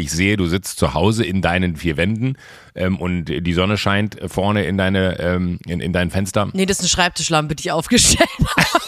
Ich sehe, du sitzt zu Hause in deinen vier Wänden ähm, und die Sonne scheint vorne in deine ähm, in, in dein Fenster. Nee, das ist eine Schreibtischlampe, die ich aufgestellt habe.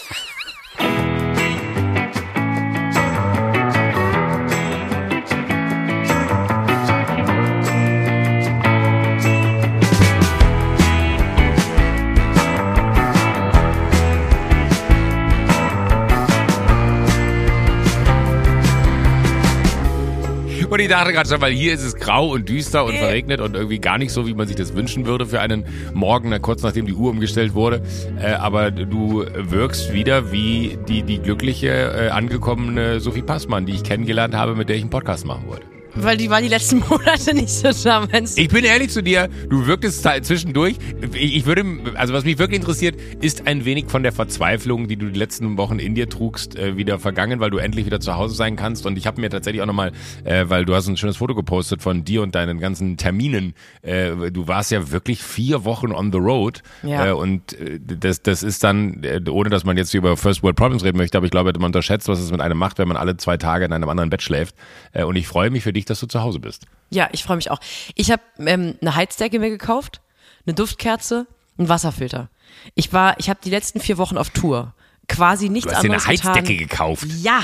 Und ich dachte gerade schon, weil hier ist es grau und düster und verregnet und irgendwie gar nicht so, wie man sich das wünschen würde für einen Morgen, kurz nachdem die Uhr umgestellt wurde. Äh, aber du wirkst wieder wie die, die glückliche, äh, angekommene Sophie Passmann, die ich kennengelernt habe, mit der ich einen Podcast machen wollte. Weil die war die letzten Monate nicht so da. Ich bin ehrlich zu dir, du wirktest zwischendurch. Ich würde, also was mich wirklich interessiert, ist ein wenig von der Verzweiflung, die du die letzten Wochen in dir trugst, äh, wieder vergangen, weil du endlich wieder zu Hause sein kannst. Und ich habe mir tatsächlich auch nochmal, äh, weil du hast ein schönes Foto gepostet von dir und deinen ganzen Terminen. Äh, du warst ja wirklich vier Wochen on the road. Ja. Äh, und äh, das, das ist dann, äh, ohne dass man jetzt über First World Problems reden möchte, aber ich glaube, man unterschätzt, was es mit einem macht, wenn man alle zwei Tage in einem anderen Bett schläft. Und ich freue mich für dich, dass du zu Hause bist. Ja, ich freue mich auch. Ich habe ähm, eine Heizdecke mir gekauft, eine Duftkerze, einen Wasserfilter. Ich war, ich habe die letzten vier Wochen auf Tour quasi nichts du hast anderes dir eine Heizdecke getan. gekauft. Ja,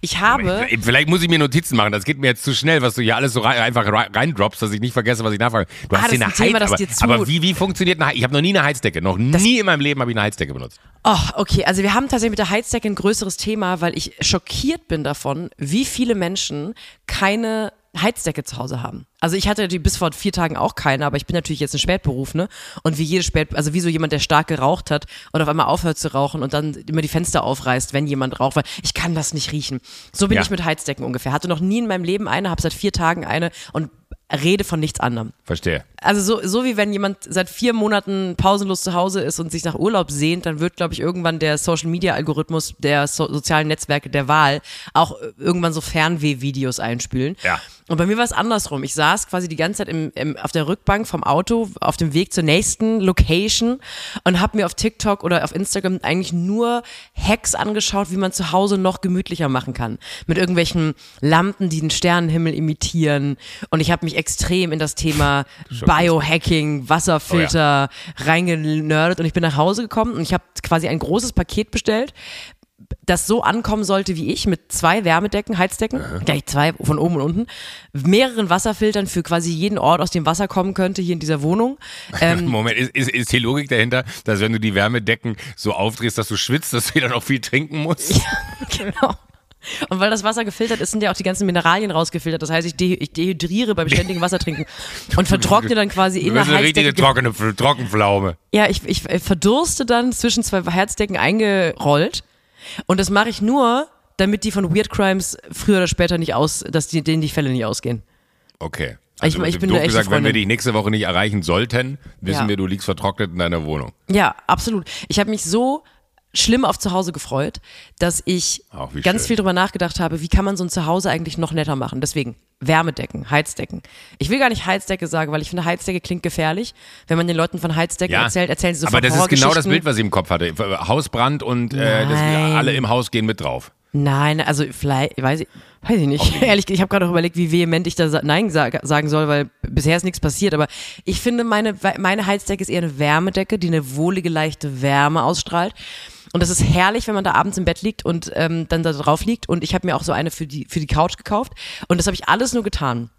ich habe. Vielleicht muss ich mir Notizen machen. Das geht mir jetzt zu schnell, was du hier alles so rein, einfach reindroppst, dass ich nicht vergesse, was ich nachfrage. Du ah, hast dir eine Heizdecke. Aber, aber, wie, wie funktioniert eine Heizdecke? Ich habe noch nie eine Heizdecke. Noch das nie in meinem Leben habe ich eine Heizdecke benutzt. Oh, okay. Also wir haben tatsächlich mit der Heizdecke ein größeres Thema, weil ich schockiert bin davon, wie viele Menschen keine Heizdecke zu Hause haben. Also ich hatte die bis vor vier Tagen auch keine, aber ich bin natürlich jetzt ein Spätberufene und wie jede Spät, also wie so jemand, der stark geraucht hat und auf einmal aufhört zu rauchen und dann immer die Fenster aufreißt, wenn jemand raucht, weil ich kann das nicht riechen. So bin ja. ich mit Heizdecken ungefähr. Hatte noch nie in meinem Leben eine, habe seit vier Tagen eine und rede von nichts anderem. Verstehe. Also so, so wie wenn jemand seit vier Monaten pausenlos zu Hause ist und sich nach Urlaub sehnt, dann wird, glaube ich, irgendwann der Social-Media-Algorithmus der so sozialen Netzwerke der Wahl auch irgendwann so Fernweh-Videos einspülen. Ja. Und bei mir war es andersrum. Ich saß quasi die ganze Zeit im, im, auf der Rückbank vom Auto auf dem Weg zur nächsten Location und habe mir auf TikTok oder auf Instagram eigentlich nur Hacks angeschaut, wie man zu Hause noch gemütlicher machen kann. Mit irgendwelchen Lampen, die den Sternenhimmel imitieren. Und ich habe mich extrem in das Thema Biohacking, Wasserfilter oh ja. reingenördet und ich bin nach Hause gekommen und ich habe quasi ein großes Paket bestellt das so ankommen sollte wie ich, mit zwei Wärmedecken, Heizdecken, Aha. gleich zwei von oben und unten, mehreren Wasserfiltern für quasi jeden Ort, aus dem Wasser kommen könnte, hier in dieser Wohnung. Ähm, Moment, ist, ist, ist die Logik dahinter, dass wenn du die Wärmedecken so aufdrehst, dass du schwitzt, dass du wieder noch viel trinken musst? Ja, genau. Und weil das Wasser gefiltert ist, sind ja auch die ganzen Mineralien rausgefiltert. Das heißt, ich, de ich dehydriere beim ständigen Wassertrinken und vertrockne dann quasi in der eine richtige trockene Trockenpflaume. Ja, ich, ich verdurste dann zwischen zwei Heizdecken eingerollt und das mache ich nur, damit die von Weird Crimes früher oder später nicht aus, dass die, denen die Fälle nicht ausgehen. Okay. Also, ich, ich bin gesagt, wenn wir dich nächste Woche nicht erreichen sollten, wissen ja. wir, du liegst vertrocknet in deiner Wohnung. Ja, absolut. Ich habe mich so schlimm auf Zuhause gefreut, dass ich ganz schön. viel drüber nachgedacht habe, wie kann man so ein Zuhause eigentlich noch netter machen. Deswegen Wärmedecken, Heizdecken. Ich will gar nicht Heizdecke sagen, weil ich finde, Heizdecke klingt gefährlich. Wenn man den Leuten von Heizdecken ja, erzählt, erzählen sie so Aber das ist genau das Bild, was ich im Kopf hatte. Hausbrand und äh, das, alle im Haus gehen mit drauf. Nein, also vielleicht, weiß ich, weiß ich nicht. Okay. Ehrlich, ich habe gerade auch überlegt, wie vehement ich da Nein sag, sagen soll, weil bisher ist nichts passiert. Aber ich finde, meine, meine Heizdecke ist eher eine Wärmedecke, die eine wohlige, leichte Wärme ausstrahlt. Und das ist herrlich, wenn man da abends im Bett liegt und ähm, dann da drauf liegt. Und ich habe mir auch so eine für die, für die Couch gekauft. Und das habe ich alles nur getan,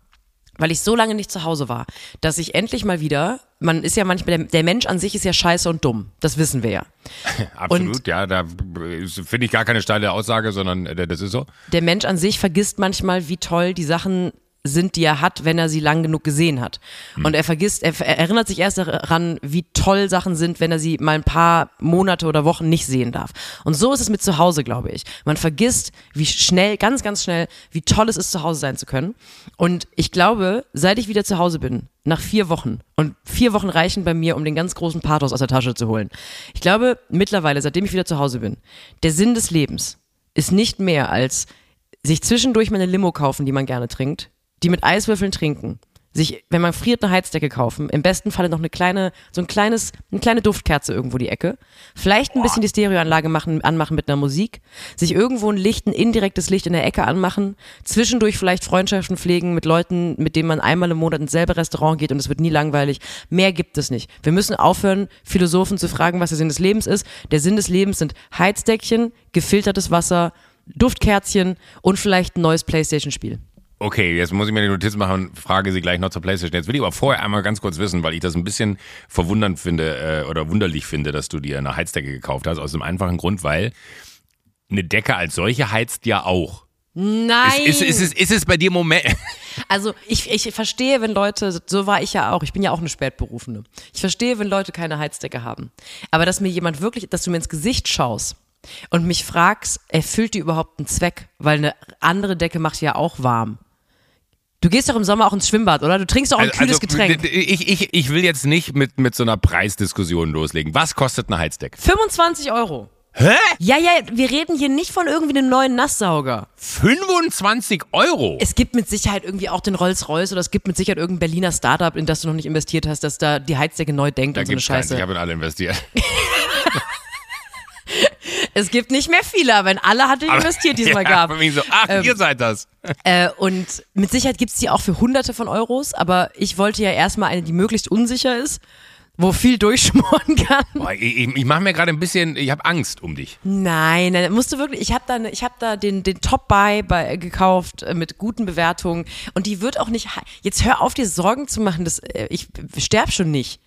weil ich so lange nicht zu Hause war, dass ich endlich mal wieder, man ist ja manchmal, der, der Mensch an sich ist ja scheiße und dumm. Das wissen wir ja. Absolut, und ja, da finde ich gar keine steile Aussage, sondern äh, das ist so. Der Mensch an sich vergisst manchmal, wie toll die Sachen sind, die er hat, wenn er sie lang genug gesehen hat. Mhm. Und er vergisst, er, er, erinnert sich erst daran, wie toll Sachen sind, wenn er sie mal ein paar Monate oder Wochen nicht sehen darf. Und so ist es mit zu Hause, glaube ich. Man vergisst, wie schnell, ganz, ganz schnell, wie toll es ist, zu Hause sein zu können. Und ich glaube, seit ich wieder zu Hause bin, nach vier Wochen, und vier Wochen reichen bei mir, um den ganz großen Pathos aus der Tasche zu holen. Ich glaube, mittlerweile, seitdem ich wieder zu Hause bin, der Sinn des Lebens ist nicht mehr als sich zwischendurch mal eine Limo kaufen, die man gerne trinkt, die mit Eiswürfeln trinken, sich, wenn man friert, eine Heizdecke kaufen. Im besten Falle noch eine kleine, so ein kleines, eine kleine Duftkerze irgendwo die Ecke. Vielleicht ein bisschen die Stereoanlage machen, anmachen mit einer Musik. Sich irgendwo ein Licht, ein indirektes Licht in der Ecke anmachen. Zwischendurch vielleicht Freundschaften pflegen mit Leuten, mit denen man einmal im Monat ins selbe Restaurant geht und es wird nie langweilig. Mehr gibt es nicht. Wir müssen aufhören, Philosophen zu fragen, was der Sinn des Lebens ist. Der Sinn des Lebens sind Heizdeckchen, gefiltertes Wasser, Duftkerzchen und vielleicht ein neues Playstation-Spiel. Okay, jetzt muss ich mir die Notiz machen und frage sie gleich noch zur Playstation. Jetzt will ich aber vorher einmal ganz kurz wissen, weil ich das ein bisschen verwundernd finde äh, oder wunderlich finde, dass du dir eine Heizdecke gekauft hast, aus dem einfachen Grund, weil eine Decke als solche heizt ja auch. Nein. Ist, ist, ist, ist, ist es bei dir Moment? Also ich, ich verstehe, wenn Leute, so war ich ja auch, ich bin ja auch eine Spätberufene. Ich verstehe, wenn Leute keine Heizdecke haben. Aber dass mir jemand wirklich, dass du mir ins Gesicht schaust und mich fragst, erfüllt die überhaupt einen Zweck? Weil eine andere Decke macht ja auch warm. Du gehst doch im Sommer auch ins Schwimmbad, oder? Du trinkst doch auch ein kühles Getränk. Ich, ich, ich will jetzt nicht mit, mit so einer Preisdiskussion loslegen. Was kostet eine Heizdecke? 25 Euro. Hä? Ja, ja, wir reden hier nicht von irgendwie einem neuen Nasssauger. 25 Euro? Es gibt mit Sicherheit irgendwie auch den Rolls-Royce oder es gibt mit Sicherheit irgendein Berliner Startup, in das du noch nicht investiert hast, dass da die Heizdecke neu denkt da und so eine. Scheiße. Ich habe in alle investiert. Es gibt nicht mehr viele, aber in alle hatte ich investiert diesmal ja, gab. Für mich so, ach, Ähm, ihr seid das. Äh, und mit Sicherheit gibt's die auch für hunderte von Euros, aber ich wollte ja erstmal eine, die möglichst unsicher ist, wo viel durchschmoren kann. Boah, ich ich, ich mache mir gerade ein bisschen, ich habe Angst um dich. Nein, nein, musst du wirklich, ich habe da, ne- ich hab da den, den Top-Buy bei, gekauft äh, mit guten Bewertungen und die wird auch nicht, jetzt hör auf dir Sorgen zu machen, das, äh, ich sterb schon nicht.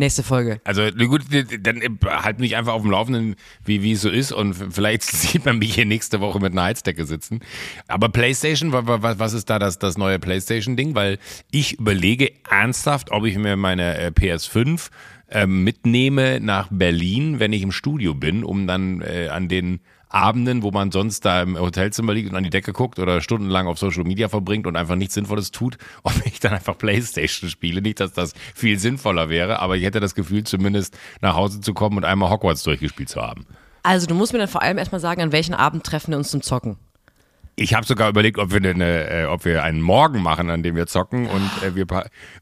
Nächste Folge. Also gut, dann äh, halt mich einfach auf dem Laufenden, wie, wie es so ist und vielleicht sieht man mich hier nächste Woche mit einer Heizdecke sitzen. Aber PlayStation, wa- wa- wa- was ist da das, das neue PlayStation-Ding? Weil ich überlege ernsthaft, ob ich mir meine äh, PS5 ähm, mitnehme nach Berlin, wenn ich im Studio bin, um dann äh, an den Abenden, wo man sonst da im Hotelzimmer liegt und an die Decke guckt oder stundenlang auf Social Media verbringt und einfach nichts Sinnvolles tut, ob ich dann einfach Playstation spiele. Nicht, dass das viel sinnvoller wäre, aber ich hätte das Gefühl, zumindest nach Hause zu kommen und einmal Hogwarts durchgespielt zu haben. Also du musst mir dann vor allem erstmal sagen, an welchen Abend treffen wir uns zum Zocken. Ich habe sogar überlegt, ob wir, eine, äh, ob wir einen Morgen machen, an dem wir zocken und äh, wir,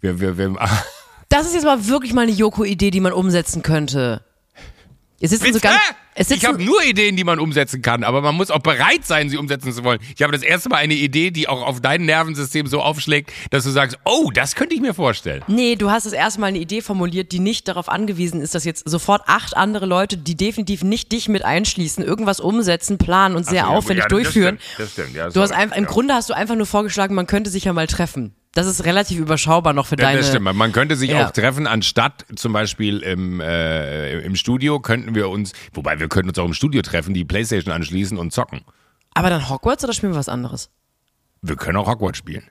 wir, wir, wir Das ist jetzt mal wirklich mal eine Joko-Idee, die man umsetzen könnte. Es sitzen so ganz, es ich habe nur Ideen, die man umsetzen kann, aber man muss auch bereit sein, sie umsetzen zu wollen. Ich habe das erste Mal eine Idee, die auch auf dein Nervensystem so aufschlägt, dass du sagst, oh, das könnte ich mir vorstellen. Nee, du hast das erste Mal eine Idee formuliert, die nicht darauf angewiesen ist, dass jetzt sofort acht andere Leute, die definitiv nicht dich mit einschließen, irgendwas umsetzen, planen und sehr so, aufwendig ja, das durchführen. stimmt, das stimmt, ja, du hast einfach, im ja. Grunde hast du einfach nur vorgeschlagen, man könnte sich ja mal treffen. Das ist relativ überschaubar noch für deine. das stimmt. Man könnte sich Ja. auch treffen, anstatt zum Beispiel im, äh, im Studio könnten wir uns, wobei wir könnten uns auch im Studio treffen, die Playstation anschließen und zocken. Aber dann Hogwarts oder spielen wir was anderes? Wir können auch Hogwarts spielen.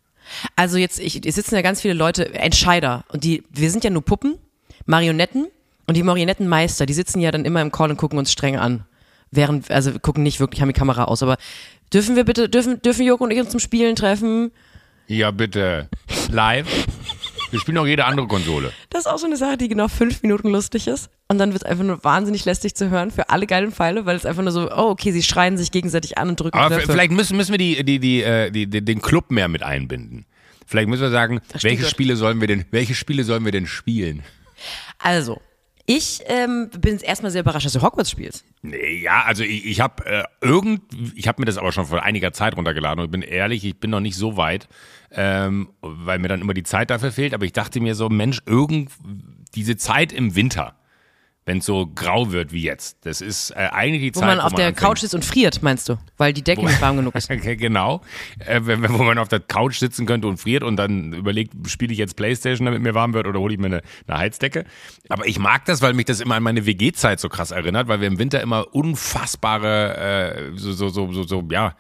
Also jetzt, ich, es sitzen ja ganz viele Leute, Entscheider. Und die, wir sind ja nur Puppen, Marionetten. Und die Marionettenmeister, die sitzen ja dann immer im Call und gucken uns streng an. Während, also gucken nicht wirklich, haben die Kamera aus. Aber dürfen wir bitte, dürfen, dürfen Joko und ich uns zum Spielen treffen? Ja, bitte. Live. Wir spielen auch jede andere Konsole. Das ist auch so eine Sache, die genau fünf Minuten lustig ist. Und dann wird es einfach nur wahnsinnig lästig zu hören für alle geilen Pfeile, weil es einfach nur so, oh, okay, sie schreien sich gegenseitig an und drücken Aber Knöpfe. vielleicht müssen, müssen wir die, die, die, äh, die, die, den Club mehr mit einbinden. Vielleicht müssen wir sagen, welche. Spiele sollen wir denn, welche Spiele sollen wir denn spielen? Also, ich ähm, bin erstmal sehr überrascht, dass du Hogwarts spielst. Nee, ja, also ich, ich habe äh, irgend, ich habe mir das aber schon vor einiger Zeit runtergeladen und ich bin ehrlich, ich bin noch nicht so weit, ähm, weil mir dann immer die Zeit dafür fehlt. Aber ich dachte mir so, Mensch, irgend diese Zeit im Winter, wenn es so grau wird wie jetzt, das ist äh, eigentlich die Wo Zeit, man auf der anfängt- Couch sitzt und friert, meinst du? Weil die Decke nicht warm genug ist. Okay, genau. Äh, wo man auf der Couch sitzen könnte und friert und dann überlegt, spiele ich jetzt Playstation, damit mir warm wird oder hole ich mir eine, eine Heizdecke. Aber ich mag das, weil mich das immer an meine WG-Zeit so krass erinnert, weil wir im Winter immer unfassbare, äh, so, so, so, so, so, ja,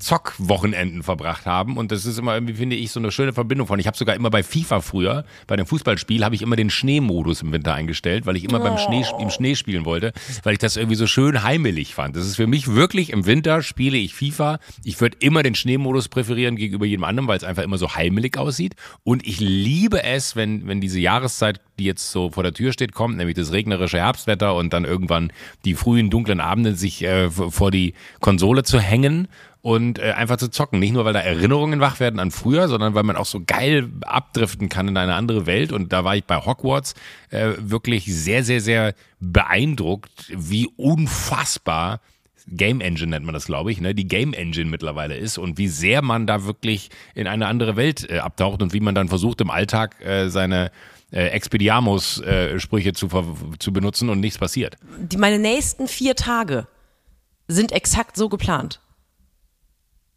Zockwochenenden verbracht haben und das ist immer irgendwie, finde ich, so eine schöne Verbindung von. Ich habe sogar immer bei FIFA früher, bei dem Fußballspiel, habe ich immer den Schneemodus im Winter eingestellt, weil ich immer beim Schnee, im Schnee spielen wollte, weil ich das irgendwie so schön heimelig fand. Das ist für mich wirklich, im Winter spiele ich FIFA. Ich würde immer den Schneemodus präferieren gegenüber jedem anderen, weil es einfach immer so heimelig aussieht und ich liebe es, wenn, wenn diese Jahreszeit, die jetzt so vor der Tür steht, kommt, nämlich das regnerische Herbstwetter und dann irgendwann die frühen dunklen Abende sich äh, vor die Konsole zu hängen und äh, einfach zu zocken. Nicht nur, weil da Erinnerungen wach werden an früher, sondern weil man auch so geil abdriften kann in eine andere Welt. Und da war ich bei Hogwarts äh, wirklich sehr, sehr, sehr beeindruckt, wie unfassbar Game Engine nennt man das, glaube ich, ne? die Game Engine mittlerweile ist und wie sehr man da wirklich in eine andere Welt äh, abtaucht und wie man dann versucht im Alltag äh, seine äh, Expediamos-Sprüche äh, zu, zu benutzen und nichts passiert. Die, meine nächsten vier Tage sind exakt so geplant.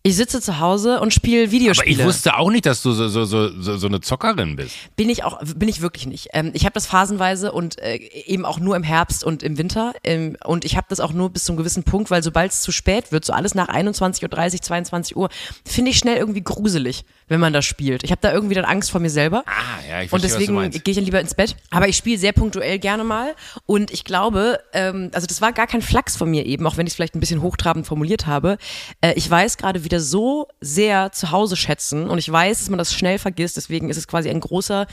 Ich sitze zu Hause und spiele Videospiele. Aber ich wusste auch nicht, dass du so, so, so, so eine Zockerin bist. Bin ich auch, bin ich wirklich nicht. Ähm, ich habe das phasenweise und äh, eben auch nur im Herbst und im Winter. Ähm, und ich habe das auch nur bis zu einem gewissen Punkt, weil sobald es zu spät wird, so alles nach 21.30 Uhr, 22 Uhr, finde ich schnell irgendwie gruselig, wenn man das spielt. Ich habe da irgendwie dann Angst vor mir selber. Ah, ja, ich verstehe, Und deswegen gehe ich dann lieber ins Bett. Aber ich spiele sehr punktuell gerne mal. Und ich glaube, ähm, also das war gar kein Flachs von mir eben, auch wenn ich es vielleicht ein bisschen hochtrabend formuliert habe. Äh, ich weiß gerade, wie wieder so sehr zu Hause schätzen und ich weiß, dass man das schnell vergisst. Deswegen ist es quasi ein großer,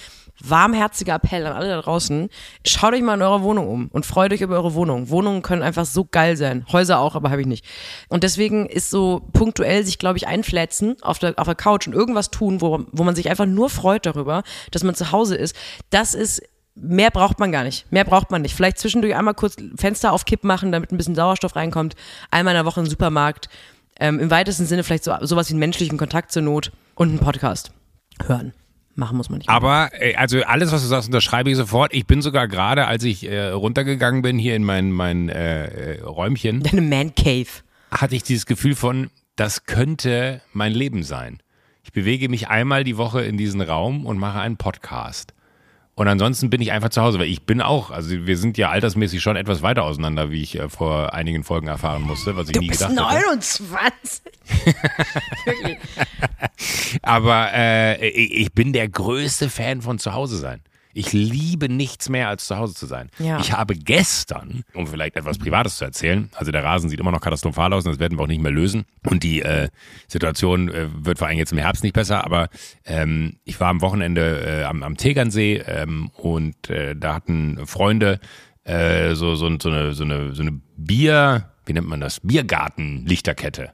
warmherziger Appell an alle da draußen. Schaut euch mal in eurer Wohnung um und freut euch über eure Wohnung. Wohnungen können einfach so geil sein. Häuser auch, aber habe ich nicht. Und deswegen ist so punktuell sich, glaube ich, einflätzen auf der, auf der Couch und irgendwas tun, wo, wo man sich einfach nur freut darüber, dass man zu Hause ist. Das ist Mehr braucht man gar nicht. Mehr braucht man nicht. Vielleicht zwischendurch einmal kurz Fenster auf Kipp machen, damit ein bisschen Sauerstoff reinkommt. Einmal in der Woche im Supermarkt ähm, im weitesten Sinne vielleicht so, sowas wie einen menschlichen Kontakt zur Not und einen Podcast hören. Machen muss man nicht. Aber äh, also alles, was du sagst, unterschreibe ich sofort. Ich bin sogar gerade, als ich äh, runtergegangen bin hier in mein, mein äh, äh Räumchen. Deine Man Cave. Hatte ich dieses Gefühl von, das könnte mein Leben sein. Ich bewege mich einmal die Woche in diesen Raum und mache einen Podcast. Und ansonsten bin ich einfach zu Hause, weil ich bin auch, also wir sind ja altersmäßig schon etwas weiter auseinander, wie ich äh, vor einigen Folgen erfahren musste, was ich du nie bist gedacht 29. hätte. Aber äh, ich bin der größte Fan von zu Hause sein. Ich liebe nichts mehr, als zu Hause zu sein. Ja. Ich habe gestern, um vielleicht etwas Privates zu erzählen, also der Rasen sieht immer noch katastrophal aus und das werden wir auch nicht mehr lösen. Und die äh, Situation äh, wird vor allem jetzt im Herbst nicht besser, aber ähm, ich war am Wochenende äh, am, am Tegernsee ähm, und äh, da hatten Freunde äh, so, so, so, eine, so, eine, so eine Bier, wie nennt man das? Biergarten-Lichterkette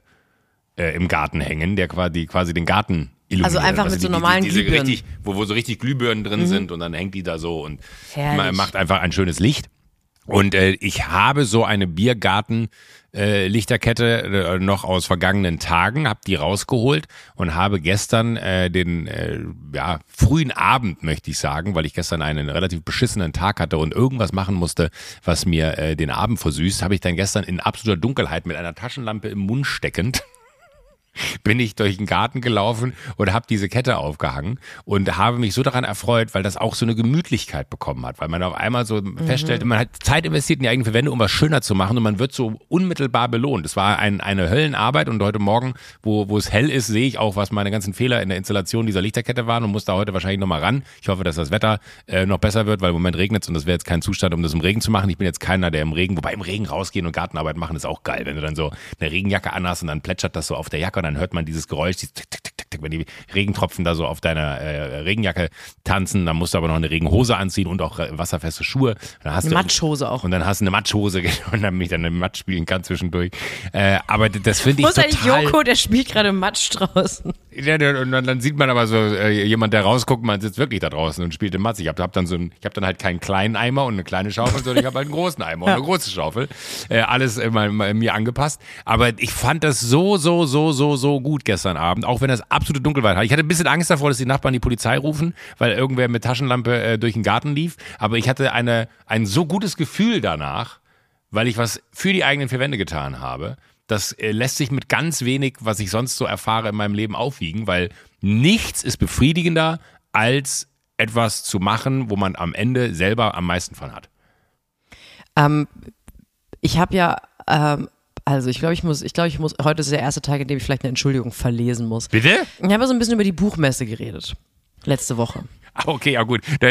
äh, im Garten hängen, der quasi, quasi den Garten also einfach also mit so normalen die, diese Glühbirnen. Richtig, wo, wo so richtig Glühbirnen drin mhm. sind und dann hängt die da so und Herrlich. macht einfach ein schönes Licht. Und äh, ich habe so eine Biergarten äh, Lichterkette äh, noch aus vergangenen Tagen, habe die rausgeholt und habe gestern äh, den äh, ja, frühen Abend, möchte ich sagen, weil ich gestern einen relativ beschissenen Tag hatte und irgendwas machen musste, was mir äh, den Abend versüßt, habe ich dann gestern in absoluter Dunkelheit mit einer Taschenlampe im Mund steckend bin ich durch den Garten gelaufen und habe diese Kette aufgehangen und habe mich so daran erfreut, weil das auch so eine Gemütlichkeit bekommen hat, weil man auf einmal so mhm. feststellt, man hat Zeit investiert in die eigenen Verwendung, um was schöner zu machen und man wird so unmittelbar belohnt. Es war ein, eine Höllenarbeit und heute Morgen, wo, wo es hell ist, sehe ich auch, was meine ganzen Fehler in der Installation dieser Lichterkette waren und muss da heute wahrscheinlich nochmal ran. Ich hoffe, dass das Wetter äh, noch besser wird, weil im Moment regnet es und das wäre jetzt kein Zustand, um das im Regen zu machen. Ich bin jetzt keiner, der im Regen, wobei im Regen rausgehen und Gartenarbeit machen ist auch geil, wenn du dann so eine Regenjacke anhast und dann plätschert das so auf der Jacke und dann hört man dieses Geräusch, dieses tick, tick, tick, tick, wenn die Regentropfen da so auf deiner äh, Regenjacke tanzen, dann musst du aber noch eine Regenhose anziehen und auch äh, wasserfeste Schuhe. Dann hast eine du, Matschhose auch. Und dann hast du eine Matschhose und dann mich dann im Matsch spielen kann zwischendurch. Äh, aber das finde ich Wo ist eigentlich Joko, der spielt gerade Matsch draußen. Ja, und dann, dann, sieht man aber so äh, jemand, der rausguckt, man sitzt wirklich da draußen und spielt im Matsch. Ich habe hab dann so ein, ich habe dann halt keinen kleinen Eimer und eine kleine Schaufel, sondern ich habe halt einen großen Eimer und eine große Schaufel. Äh, alles immer, mir angepasst. Aber ich fand das so, so, so, so, so gut gestern Abend, auch wenn das absolute Dunkelheit. Ich hatte ein bisschen Angst davor, dass die Nachbarn die Polizei rufen, weil irgendwer mit Taschenlampe äh, durch den Garten lief. Aber ich hatte eine, ein so gutes Gefühl danach, weil ich was für die eigenen vier Wände getan habe das äh, lässt sich mit ganz wenig, was ich sonst so erfahre in meinem Leben aufwiegen, weil nichts ist befriedigender, als etwas zu machen, wo man am Ende selber am meisten von hat. Ähm, ich habe ja, ähm, also ich glaube, ich muss, ich glaube, ich muss, heute ist der erste Tag, in dem ich vielleicht eine Entschuldigung verlesen muss. Bitte? Ich habe so ein bisschen über die Buchmesse geredet. Letzte Woche. Okay, ja gut. Da,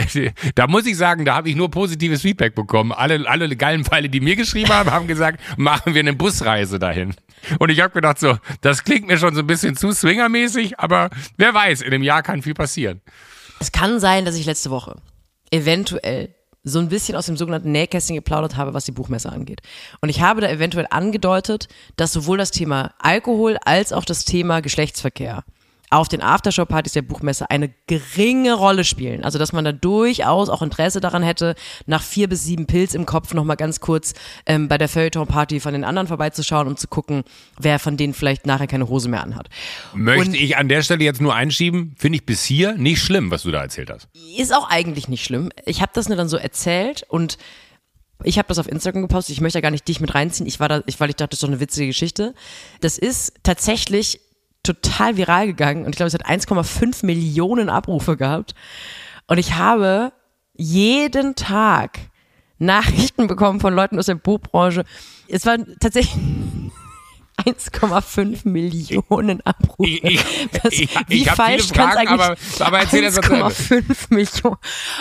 da muss ich sagen, da habe ich nur positives Feedback bekommen. Alle, alle geilen Pfeile, die mir geschrieben haben, haben gesagt, machen wir eine Busreise dahin. Und ich habe gedacht, so, das klingt mir schon so ein bisschen zu swingermäßig, aber wer weiß, in einem Jahr kann viel passieren. Es kann sein, dass ich letzte Woche eventuell so ein bisschen aus dem sogenannten Nähkästchen geplaudert habe, was die Buchmesse angeht. Und ich habe da eventuell angedeutet, dass sowohl das Thema Alkohol als auch das Thema Geschlechtsverkehr auf den Aftershow-Partys der Buchmesse eine geringe Rolle spielen. Also dass man da durchaus auch Interesse daran hätte, nach vier bis sieben Pilz im Kopf nochmal ganz kurz ähm, bei der Feuilleton-Party von den anderen vorbeizuschauen, um zu gucken, wer von denen vielleicht nachher keine Hose mehr anhat. Möchte Und- ich an der Stelle jetzt nur einschieben, finde ich bis hier nicht schlimm, was du da erzählt hast. Ist auch eigentlich nicht schlimm. Ich habe das nur dann so erzählt und ich habe das auf Instagram gepostet. Ich möchte da gar nicht dich mit reinziehen. Ich war da, ich, weil ich dachte, das ist doch eine witzige Geschichte. Das ist tatsächlich total viral gegangen und ich glaube, es hat 1,5 Millionen Abrufe gehabt. Und ich habe jeden Tag Nachrichten bekommen von Leuten aus der Buchbranche. Es waren tatsächlich 1,5 Millionen Abrufe. Ich- ich- Was, wie ich falsch kann es eigentlich aber- aber erzähl erst mal zu Ende. 1,5 Millionen.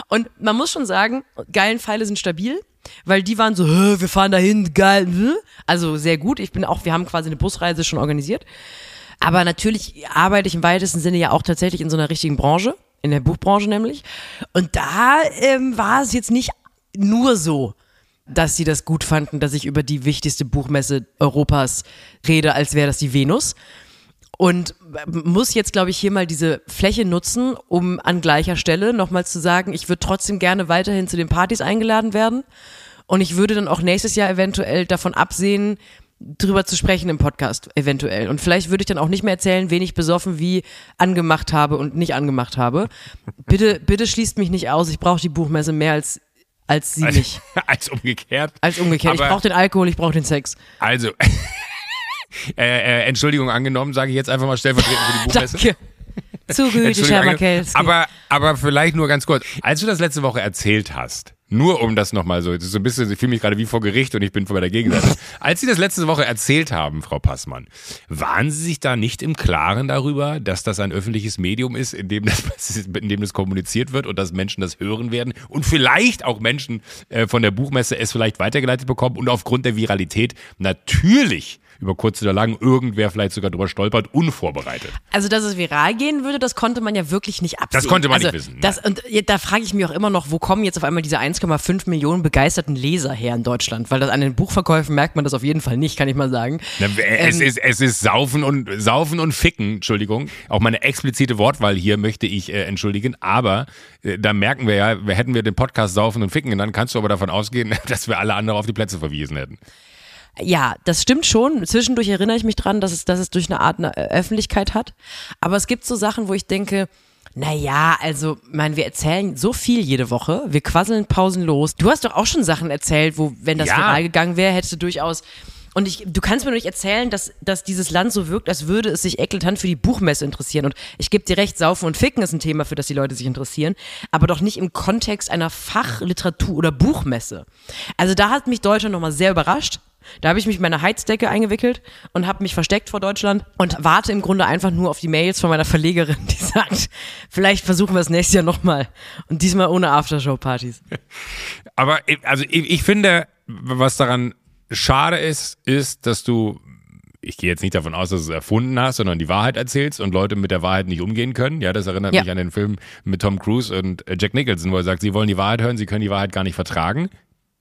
Und man muss schon sagen, geilen Pfeile sind stabil, weil die waren so, "Hä, wir fahren dahin, geil. hä?" Also sehr gut. Ich bin auch, wir haben quasi eine Busreise schon organisiert. Aber natürlich arbeite ich im weitesten Sinne ja auch tatsächlich in so einer richtigen Branche, in der Buchbranche nämlich. Und da ähm, war es jetzt nicht nur so, dass sie das gut fanden, dass ich über die wichtigste Buchmesse Europas rede, als wäre das die Venus. Und muss jetzt, glaube ich, hier mal diese Fläche nutzen, um an gleicher Stelle nochmal zu sagen, ich würde trotzdem gerne weiterhin zu den Partys eingeladen werden. Und ich würde dann auch nächstes Jahr eventuell davon absehen, drüber zu sprechen im Podcast, eventuell. Und vielleicht würde ich dann auch nicht mehr erzählen, wen ich besoffen wie angemacht habe und nicht angemacht habe. Bitte, bitte schließt mich nicht aus. Ich brauche die Buchmesse mehr als, als sie mich. Als umgekehrt. Als umgekehrt. ich Aber- brauche den Alkohol, ich brauche den Sex. Also, äh, äh, Entschuldigung angenommen, sage ich jetzt einfach mal stellvertretend für die Buchmesse. Danke. Zu gütig, Herr Makelski. aber, aber vielleicht nur ganz kurz. Als du das letzte Woche erzählt hast, nur um das nochmal so, das ist so ein bisschen, ich fühle mich gerade wie vor Gericht und ich bin bei der Gegenseite. Als Sie das letzte Woche erzählt haben, Frau Passmann, waren Sie sich da nicht im Klaren darüber, dass das ein öffentliches Medium ist, in dem das, in dem das kommuniziert wird und dass Menschen das hören werden und vielleicht auch Menschen äh, von der Buchmesse es vielleicht weitergeleitet bekommen und aufgrund der Viralität natürlich über kurz oder lang irgendwer vielleicht sogar drüber stolpert, unvorbereitet. Also, dass es viral gehen würde, das konnte man ja wirklich nicht absehen. Das konnte man also, nicht wissen, Das, und da frage ich mich auch immer noch, wo kommen jetzt auf einmal diese 1,5 Millionen begeisterten Leser her in Deutschland? Weil das an den Buchverkäufen merkt man das auf jeden Fall nicht, kann ich mal sagen. Na, es, Ähm, ist, es ist Saufen und Saufen und Ficken, Entschuldigung. Auch meine explizite Wortwahl hier möchte ich äh, entschuldigen. Aber äh, da merken wir ja, hätten wir den Podcast Saufen und Ficken genannt, kannst du aber davon ausgehen, dass wir alle anderen auf die Plätze verwiesen hätten. Ja, das stimmt schon. Zwischendurch erinnere ich mich dran, dass es, dass es durch eine Art eine Öffentlichkeit hat. Aber es gibt so Sachen, wo ich denke, na ja, also, mein, wir erzählen so viel jede Woche. Wir quasseln pausenlos. Du hast doch auch schon Sachen erzählt, wo, wenn das Ja. viral gegangen wäre, hättest du durchaus. Und ich, du kannst mir doch nicht erzählen, dass, dass dieses Land so wirkt, als würde es sich eklatant für die Buchmesse interessieren. Und ich gebe dir recht, Saufen und Ficken ist ein Thema, für das die Leute sich interessieren, aber doch nicht im Kontext einer Fachliteratur- oder Buchmesse. Also da hat mich Deutschland nochmal sehr überrascht. Da habe ich mich in meine Heizdecke eingewickelt und habe mich versteckt vor Deutschland und warte im Grunde einfach nur auf die Mails von meiner Verlegerin, die sagt, vielleicht versuchen wir es nächstes Jahr nochmal. Und diesmal ohne Aftershow-Partys. Aber ich- also ich, ich finde, was daran schade ist, ist, dass du, ich gehe jetzt nicht davon aus, dass du es erfunden hast, sondern die Wahrheit erzählst und Leute mit der Wahrheit nicht umgehen können. Ja, das erinnert Ja. mich an den Film mit Tom Cruise und äh, Jack Nicholson, wo er sagt, sie wollen die Wahrheit hören, sie können die Wahrheit gar nicht vertragen.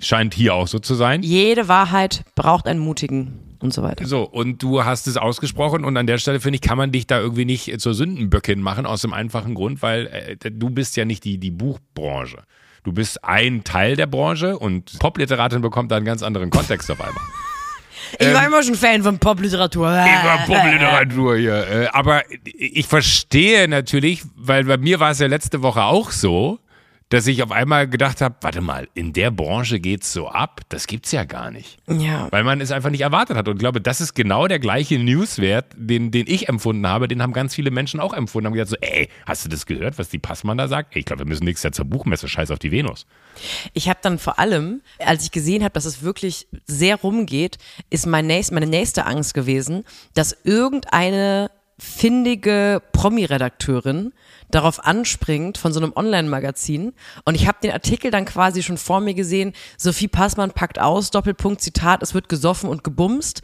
Scheint hier auch so zu sein. Jede Wahrheit braucht einen Mutigen und so weiter. So, und du hast es ausgesprochen und an der Stelle, finde ich, kann man dich da irgendwie nicht zur Sündenböckin machen, aus dem einfachen Grund, weil äh, du bist ja nicht die, die Buchbranche. Du bist ein Teil der Branche und Popliteratin bekommt da einen ganz anderen Kontext auf einmal. Ich war immer schon Fan von Popliteratur. Immer Popliteratur hier. Äh, Aber ich verstehe natürlich, weil bei mir war es ja letzte Woche auch so, dass ich auf einmal gedacht habe, warte mal, in der Branche geht's so ab, das gibt's ja gar nicht. Ja. Weil man es einfach nicht erwartet hat. Und ich glaube, das ist genau der gleiche Newswert, den, den ich empfunden habe. Den haben ganz viele Menschen auch empfunden. Haben gesagt so, ey, hast du das gehört, was die Passmann da sagt? Ey, ich glaube, wir müssen nächstes Jahr zur Buchmesse. Scheiß auf die Venus. Ich habe dann vor allem, als ich gesehen habe, dass es wirklich sehr rumgeht, ist mein nächst, meine nächste Angst gewesen, dass irgendeine findige Promi-Redakteurin darauf anspringt von so einem Online-Magazin. Und ich habe den Artikel dann quasi schon vor mir gesehen, Sophie Passmann packt aus, Doppelpunkt, Zitat, es wird gesoffen und gebumst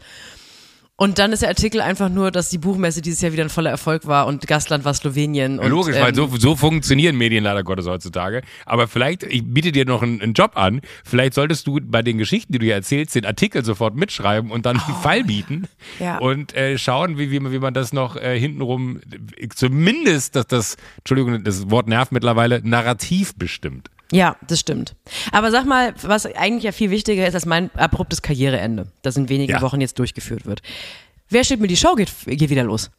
Und dann ist der Artikel einfach nur, dass die Buchmesse dieses Jahr wieder ein voller Erfolg war und Gastland war Slowenien. Und, Logisch, ähm, weil so, so funktionieren Medien leider Gottes heutzutage. Aber vielleicht, ich biete dir noch einen, einen, Job an, vielleicht solltest du bei den Geschichten, die du hier erzählst, den Artikel sofort mitschreiben und dann oh, einen Fall bieten ja. und äh, schauen, wie, wie, man, wie man das noch äh, hintenrum, zumindest, dass das, Entschuldigung, das Wort nervt mittlerweile, narrativ bestimmt. Ja, das stimmt. Aber sag mal, was eigentlich ja viel wichtiger ist als mein abruptes Karriereende, das in wenigen ja. Wochen jetzt durchgeführt wird. Wer steht mir die Show geht, geht wieder los?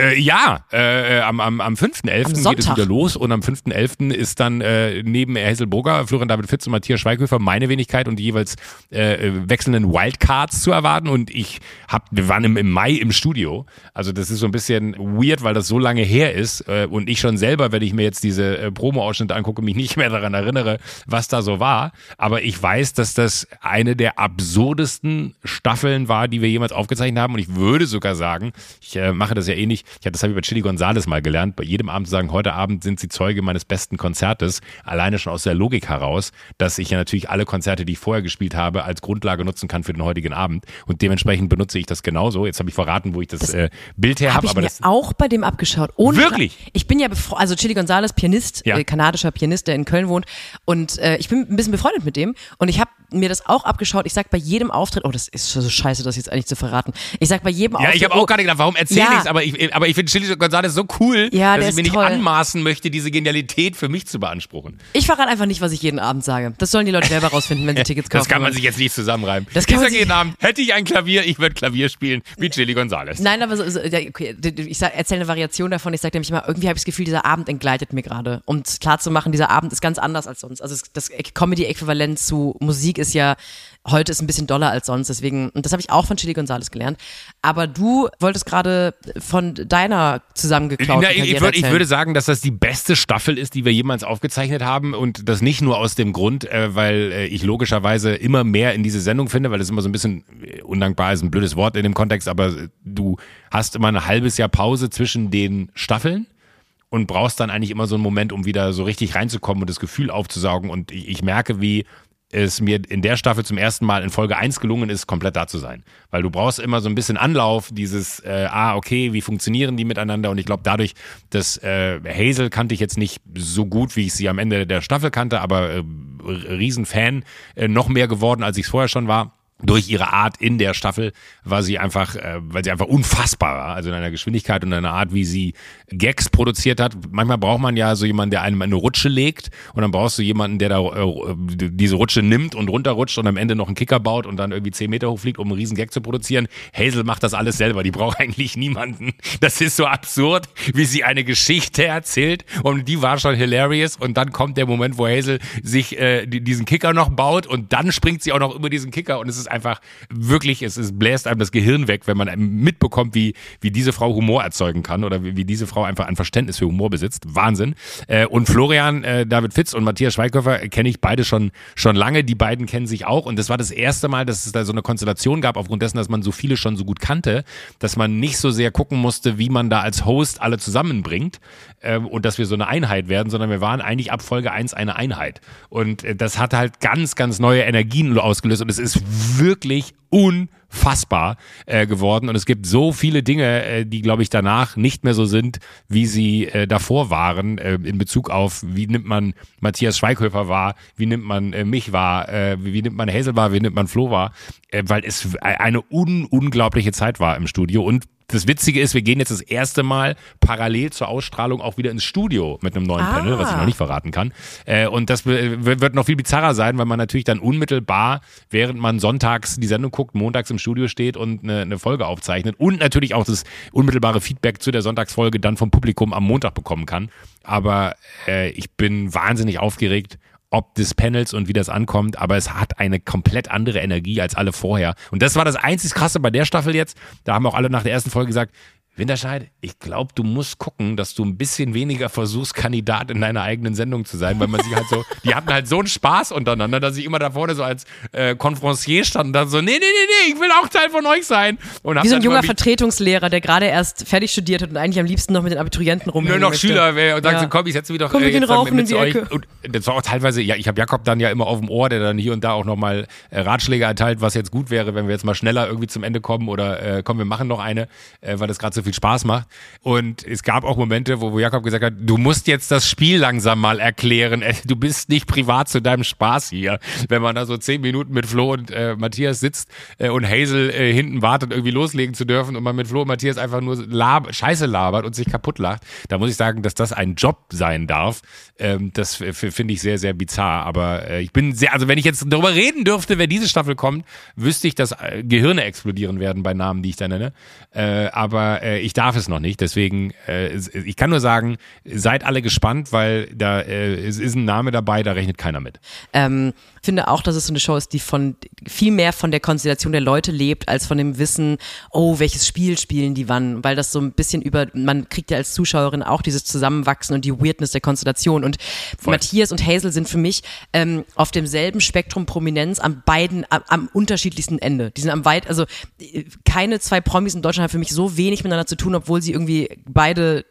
Äh, ja, äh, am, am, am 5.11. geht es wieder los und am 5.11. ist dann äh, neben Hesselburger, Florian David Fitz und Matthias Schweighöfer meine Wenigkeit und die jeweils äh, wechselnden Wildcards zu erwarten und ich hab, wir waren im, im Mai im Studio, also das ist so ein bisschen weird, weil das so lange her ist äh, und ich schon selber, wenn ich mir jetzt diese äh, Promo-Ausschnitte angucke, mich nicht mehr daran erinnere, was da so war, aber ich weiß, dass das eine der absurdesten Staffeln war, die wir jemals aufgezeichnet haben und ich würde sogar sagen, ich äh, mache das ja eh nicht, ich habe das habe ich bei Chili Gonzales mal gelernt, bei jedem Abend zu sagen, heute Abend sind Sie Zeuge meines besten Konzertes, alleine schon aus der Logik heraus, dass ich ja natürlich alle Konzerte, die ich vorher gespielt habe, als Grundlage nutzen kann für den heutigen Abend und dementsprechend benutze ich das genauso. Jetzt habe ich verraten, wo ich das, das äh, Bild her habe, hab, aber das auch bei dem abgeschaut. Ohne wirklich? Ich bin ja also Chili Gonzales Pianist, ja. äh, kanadischer Pianist, der in Köln wohnt und äh, ich bin ein bisschen befreundet mit dem und ich habe mir das auch abgeschaut. Ich sag bei jedem Auftritt, oh, das ist so scheiße, das jetzt eigentlich zu verraten. Ich sag bei jedem ja, Auftritt. Ja, ich habe auch oh, gerade gedacht, warum erzähle ja. ich's? Aber ich, aber ich finde Chili González so cool, ja, dass ich mir nicht anmaßen möchte, diese Genialität für mich zu beanspruchen. Ich verrate einfach nicht, was ich jeden Abend sage. Das sollen die Leute selber rausfinden, wenn sie Tickets kaufen. Das kann man sich jetzt nicht zusammenreiben. Das kann ich sage jeden Abend, hätte ich ein Klavier, ich würde Klavier spielen, wie Chili González. Nein, aber so, so, okay, ich erzähle eine Variation davon. Ich sage nämlich immer, irgendwie habe ich das Gefühl, dieser Abend entgleitet mir gerade. Um es klar zu machen, dieser Abend ist ganz anders als sonst. Also das Comedy-Äquivalent zu Musik ist ja heute ist ein bisschen doller als sonst. Deswegen, und das habe ich auch von Chili Gonzales gelernt. Aber du wolltest gerade von deiner zusammengeklauten Na, ich, würd, ich würde sagen, dass das die beste Staffel ist, die wir jemals aufgezeichnet haben. Und das nicht nur aus dem Grund, äh, weil äh, ich logischerweise immer mehr in diese Sendung finde, weil das immer so ein bisschen äh, undankbar ist, ein blödes Wort in dem Kontext, aber du hast immer ein halbes Jahr Pause zwischen den Staffeln und brauchst dann eigentlich immer so einen Moment, um wieder so richtig reinzukommen und das Gefühl aufzusaugen. Und ich, ich merke, wie es mir in der Staffel zum ersten Mal in Folge 1 gelungen ist, komplett da zu sein. Weil du brauchst immer so ein bisschen Anlauf, dieses, äh, ah, okay, wie funktionieren die miteinander? Und ich glaube, dadurch, dass äh, Hazel kannte ich jetzt nicht so gut, wie ich sie am Ende der Staffel kannte, aber äh, Riesenfan, äh, noch mehr geworden, als ich es vorher schon war durch ihre Art in der Staffel war sie einfach, äh, weil sie einfach unfassbar war, also in einer Geschwindigkeit und einer Art, wie sie Gags produziert hat. Manchmal braucht man ja so jemanden, der einem eine Rutsche legt und dann brauchst du jemanden, der da äh, diese Rutsche nimmt und runterrutscht und am Ende noch einen Kicker baut und dann irgendwie zehn Meter hochfliegt, um einen riesen Gag zu produzieren. Hazel macht das alles selber, die braucht eigentlich niemanden. Das ist so absurd, wie sie eine Geschichte erzählt und die war schon hilarious und dann kommt der Moment, wo Hazel sich äh, diesen Kicker noch baut und dann springt sie auch noch über diesen Kicker und es ist einfach wirklich, es, es bläst einem das Gehirn weg, wenn man mitbekommt, wie, wie diese Frau Humor erzeugen kann oder wie, wie diese Frau einfach ein Verständnis für Humor besitzt. Wahnsinn. Äh, und Florian, äh, David Fitz und Matthias Schweighöfer kenne ich beide schon, schon lange. Die beiden kennen sich auch. Und das war das erste Mal, dass es da so eine Konstellation gab, aufgrund dessen, dass man so viele schon so gut kannte, dass man nicht so sehr gucken musste, wie man da als Host alle zusammenbringt äh, und dass wir so eine Einheit werden, sondern wir waren eigentlich ab Folge 1 eine Einheit. Und äh, das hat halt ganz, ganz neue Energien ausgelöst und es ist wirklich unfassbar äh, geworden. Und es gibt so viele Dinge, äh, die glaube ich danach nicht mehr so sind, wie sie äh, davor waren äh, in Bezug auf wie nimmt man Matthias Schweighöfer wahr, wie nimmt man äh, mich wahr, äh, wie, nimmt man Hazel wahr, wie nimmt man Flo wahr, äh, weil es eine un unglaubliche Zeit war im Studio. Und das Witzige ist, wir gehen jetzt das erste Mal parallel zur Ausstrahlung auch wieder ins Studio mit einem neuen ah. Panel, was ich noch nicht verraten kann. Äh, und das wird noch viel bizarrer sein, weil man natürlich dann unmittelbar, während man sonntags die Sendung guckt, montags im Studio steht und eine, eine Folge aufzeichnet und natürlich auch das unmittelbare Feedback zu der Sonntagsfolge dann vom Publikum am Montag bekommen kann. Aber äh, ich bin wahnsinnig aufgeregt ob des Panels und wie das ankommt, aber es hat eine komplett andere Energie als alle vorher. Und das war das einzig Krasse bei der Staffel jetzt. Da haben auch alle nach der ersten Folge gesagt, Winterscheid, ich glaube, du musst gucken, dass du ein bisschen weniger versuchst, Kandidat in deiner eigenen Sendung zu sein, weil man sich halt so, die hatten halt so einen Spaß untereinander, dass ich immer da vorne so als äh, Konferencier stand und dann so, nee, nee, nee, nee, ich will auch Teil von euch sein. Und Wie so ein junger Vertretungslehrer, der gerade erst fertig studiert hat und eigentlich am liebsten noch mit den Abiturienten rumhängen Nur noch Schüler wäre und sagt ja. so, komm, ich setze mich doch komm, äh, jetzt rauchen mit, mit zu euch. Und das war auch teilweise, ja, ich habe Jakob dann ja immer auf dem Ohr, der dann hier und da auch nochmal äh, Ratschläge erteilt, was jetzt gut wäre, wenn wir jetzt mal schneller irgendwie zum Ende kommen oder äh, komm, wir machen noch eine, äh, weil das gerade so viel Spaß macht. Und es gab auch Momente, wo, wo Jakob gesagt hat, du musst jetzt das Spiel langsam mal erklären. Äh, du bist nicht privat zu deinem Spaß hier. Wenn man da so zehn Minuten mit Flo und äh, Matthias sitzt äh, und Hazel äh, hinten wartet, irgendwie loslegen zu dürfen und man mit Flo und Matthias einfach nur lab Scheiße labert und sich kaputt lacht, da muss ich sagen, dass das ein Job sein darf. Ähm, das finde ich sehr, sehr bizarr. Aber äh, ich bin sehr, also wenn ich jetzt darüber reden dürfte, wenn diese Staffel kommt, wüsste ich, dass äh, Gehirne explodieren werden bei Namen, die ich da nenne. Äh, aber äh, ich darf es noch nicht. Deswegen, äh, ich kann nur sagen, seid alle gespannt, weil da äh, es ist ein Name dabei, da rechnet keiner mit. Ähm, finde auch, dass es so eine Show ist, die von viel mehr von der Konstellation der Leute lebt, als von dem Wissen, oh, welches Spiel spielen die wann, weil das so ein bisschen über, man kriegt ja als Zuschauerin auch dieses Zusammenwachsen und die Weirdness der Konstellation. Und Voll. Matthias und Hazel sind für mich ähm, auf demselben Spektrum Prominenz am beiden, am, am unterschiedlichsten Ende. Die sind am weit, also keine zwei Promis in Deutschland haben für mich so wenig miteinander zu tun, obwohl sie irgendwie beide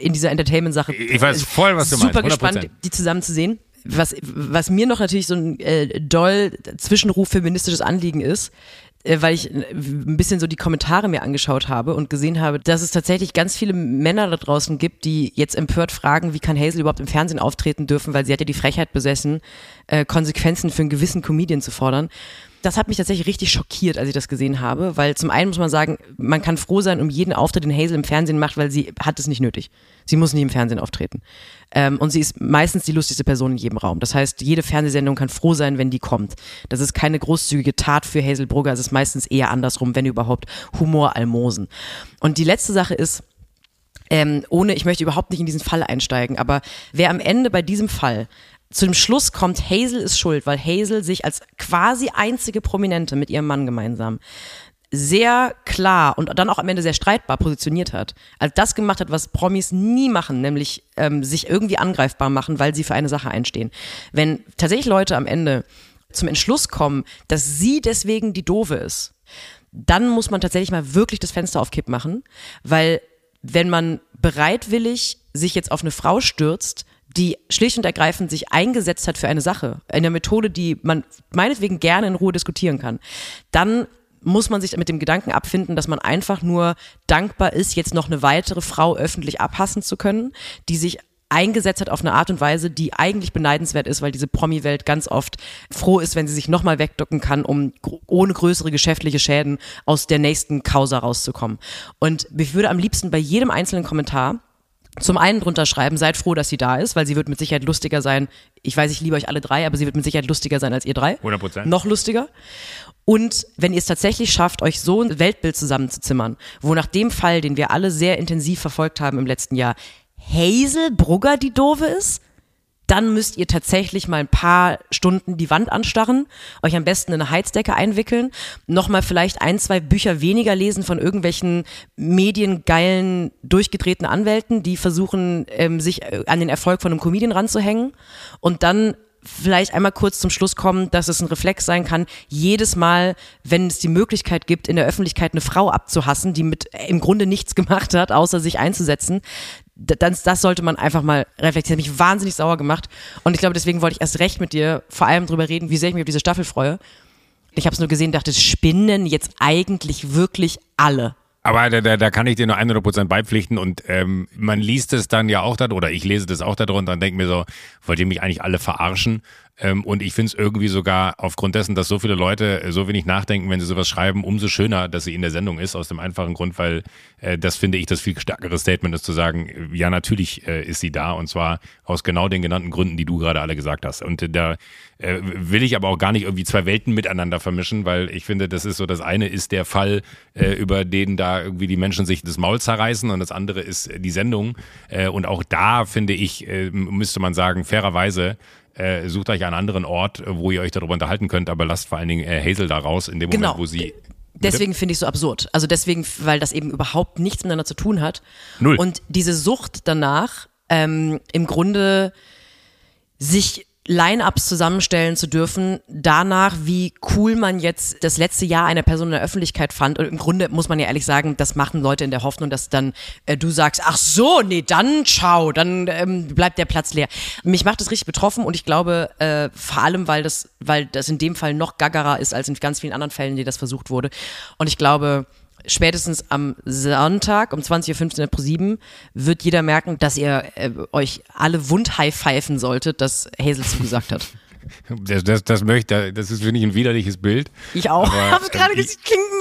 in dieser Entertainment-Sache. Ich weiß voll, was du super meinst. Super gespannt, die zusammen zu sehen. Was, was mir noch natürlich so ein äh, doll Zwischenruf feministisches Anliegen ist, äh, weil ich äh, ein bisschen so die Kommentare mir angeschaut habe und gesehen habe, dass es tatsächlich ganz viele Männer da draußen gibt, die jetzt empört fragen, wie kann Hazel überhaupt im Fernsehen auftreten dürfen, weil sie hat ja die Frechheit besessen, äh, Konsequenzen für einen gewissen Comedian zu fordern das hat mich tatsächlich richtig schockiert, als ich das gesehen habe, weil zum einen muss man sagen, man kann froh sein um jeden Auftritt, den Hazel im Fernsehen macht, weil sie hat es nicht nötig. Sie muss nicht im Fernsehen auftreten. Ähm, und sie ist meistens die lustigste Person in jedem Raum. Das heißt, jede Fernsehsendung kann froh sein, wenn die kommt. Das ist keine großzügige Tat für Hazel Brugger, es ist meistens eher andersrum, wenn überhaupt Humoralmosen. Und die letzte Sache ist, ähm, ohne, ich möchte überhaupt nicht in diesen Fall einsteigen, aber wer am Ende bei diesem Fall zu dem Schluss kommt, Hazel ist schuld, weil Hazel sich als quasi einzige Prominente mit ihrem Mann gemeinsam sehr klar und dann auch am Ende sehr streitbar positioniert hat. Also das gemacht hat, was Promis nie machen, nämlich ähm, sich irgendwie angreifbar machen, weil sie für eine Sache einstehen. Wenn tatsächlich Leute am Ende zum Entschluss kommen, dass sie deswegen die Doofe ist, dann muss man tatsächlich mal wirklich das Fenster auf Kipp machen, weil wenn man bereitwillig sich jetzt auf eine Frau stürzt, die schlicht und ergreifend sich eingesetzt hat für eine Sache, eine Methode, die man meinetwegen gerne in Ruhe diskutieren kann, dann muss man sich mit dem Gedanken abfinden, dass man einfach nur dankbar ist, jetzt noch eine weitere Frau öffentlich abhassen zu können, die sich eingesetzt hat auf eine Art und Weise, die eigentlich beneidenswert ist, weil diese Promi-Welt ganz oft froh ist, wenn sie sich nochmal wegducken kann, um ohne größere geschäftliche Schäden aus der nächsten Causa rauszukommen. Und ich würde am liebsten bei jedem einzelnen Kommentar zum einen drunter schreiben, seid froh, dass sie da ist, weil sie wird mit Sicherheit lustiger sein. Ich weiß, ich liebe euch alle drei, aber sie wird mit Sicherheit lustiger sein als ihr drei. 100 Prozent. Noch lustiger. Und wenn ihr es tatsächlich schafft, euch so ein Weltbild zusammenzuzimmern, wo nach dem Fall, den wir alle sehr intensiv verfolgt haben im letzten Jahr, Hazel Brugger die Doofe ist, dann müsst ihr tatsächlich mal ein paar Stunden die Wand anstarren, euch am besten in eine Heizdecke einwickeln, nochmal vielleicht ein, zwei Bücher weniger lesen von irgendwelchen mediengeilen, durchgedrehten Anwälten, die versuchen, ähm, sich äh, an den Erfolg von einem Comedian ranzuhängen. Und dann vielleicht einmal kurz zum Schluss kommen, dass es ein Reflex sein kann, jedes Mal, wenn es die Möglichkeit gibt, in der Öffentlichkeit eine Frau abzuhassen, die mit äh, im Grunde nichts gemacht hat, außer sich einzusetzen, das, das sollte man einfach mal reflektieren. Das hat mich wahnsinnig sauer gemacht. Und ich glaube, deswegen wollte ich erst recht mit dir vor allem drüber reden, wie sehr ich mich auf diese Staffel freue. Ich habe es nur gesehen, dachte, spinnen jetzt eigentlich wirklich alle. Aber da, da, da kann ich dir nur 100% beipflichten und ähm, man liest es dann ja auch da, oder ich lese das auch darunter und denke mir so, wollt ihr mich eigentlich alle verarschen? Ähm, und ich finde es irgendwie sogar aufgrund dessen, dass so viele Leute äh, so wenig nachdenken, wenn sie sowas schreiben, umso schöner, dass sie in der Sendung ist, aus dem einfachen Grund, weil äh, das finde ich das viel stärkere Statement ist zu sagen, äh, ja, natürlich äh, ist sie da und zwar aus genau den genannten Gründen, die du gerade alle gesagt hast. Und äh, da äh, will ich aber auch gar nicht irgendwie zwei Welten miteinander vermischen, weil ich finde, das ist so, das eine ist der Fall, äh, über den da irgendwie die Menschen sich das Maul zerreißen und das andere ist die Sendung. Äh, und auch da finde ich, äh, müsste man sagen, fairerweise, äh, sucht euch einen anderen Ort, wo ihr euch darüber unterhalten könnt, aber lasst vor allen Dingen äh, Hazel da raus, in dem genau. Moment, wo sie Deswegen finde ich es so absurd. Also deswegen, weil das eben überhaupt nichts miteinander zu tun hat. Null. Und diese Sucht danach, ähm, im Grunde sich Line-ups zusammenstellen zu dürfen, danach, wie cool man jetzt das letzte Jahr einer Person in der Öffentlichkeit fand. Und im Grunde muss man ja ehrlich sagen, das machen Leute in der Hoffnung, dass dann äh, du sagst, ach so, nee, dann ciao, dann ähm, bleibt der Platz leer. Mich macht das richtig betroffen und ich glaube, äh, vor allem, weil das, weil das in dem Fall noch gaggerer ist als in ganz vielen anderen Fällen, die das versucht wurde. Und ich glaube, spätestens am Sonntag um 20.15 Uhr pro 7 wird jeder merken, dass ihr äh, euch alle wundhigh pfeifen solltet, dass Hazel zugesagt hat. Das, das, das möchte, das ist, finde ich, ein widerliches Bild. Ich auch. Hab's gerade gesagt, klingt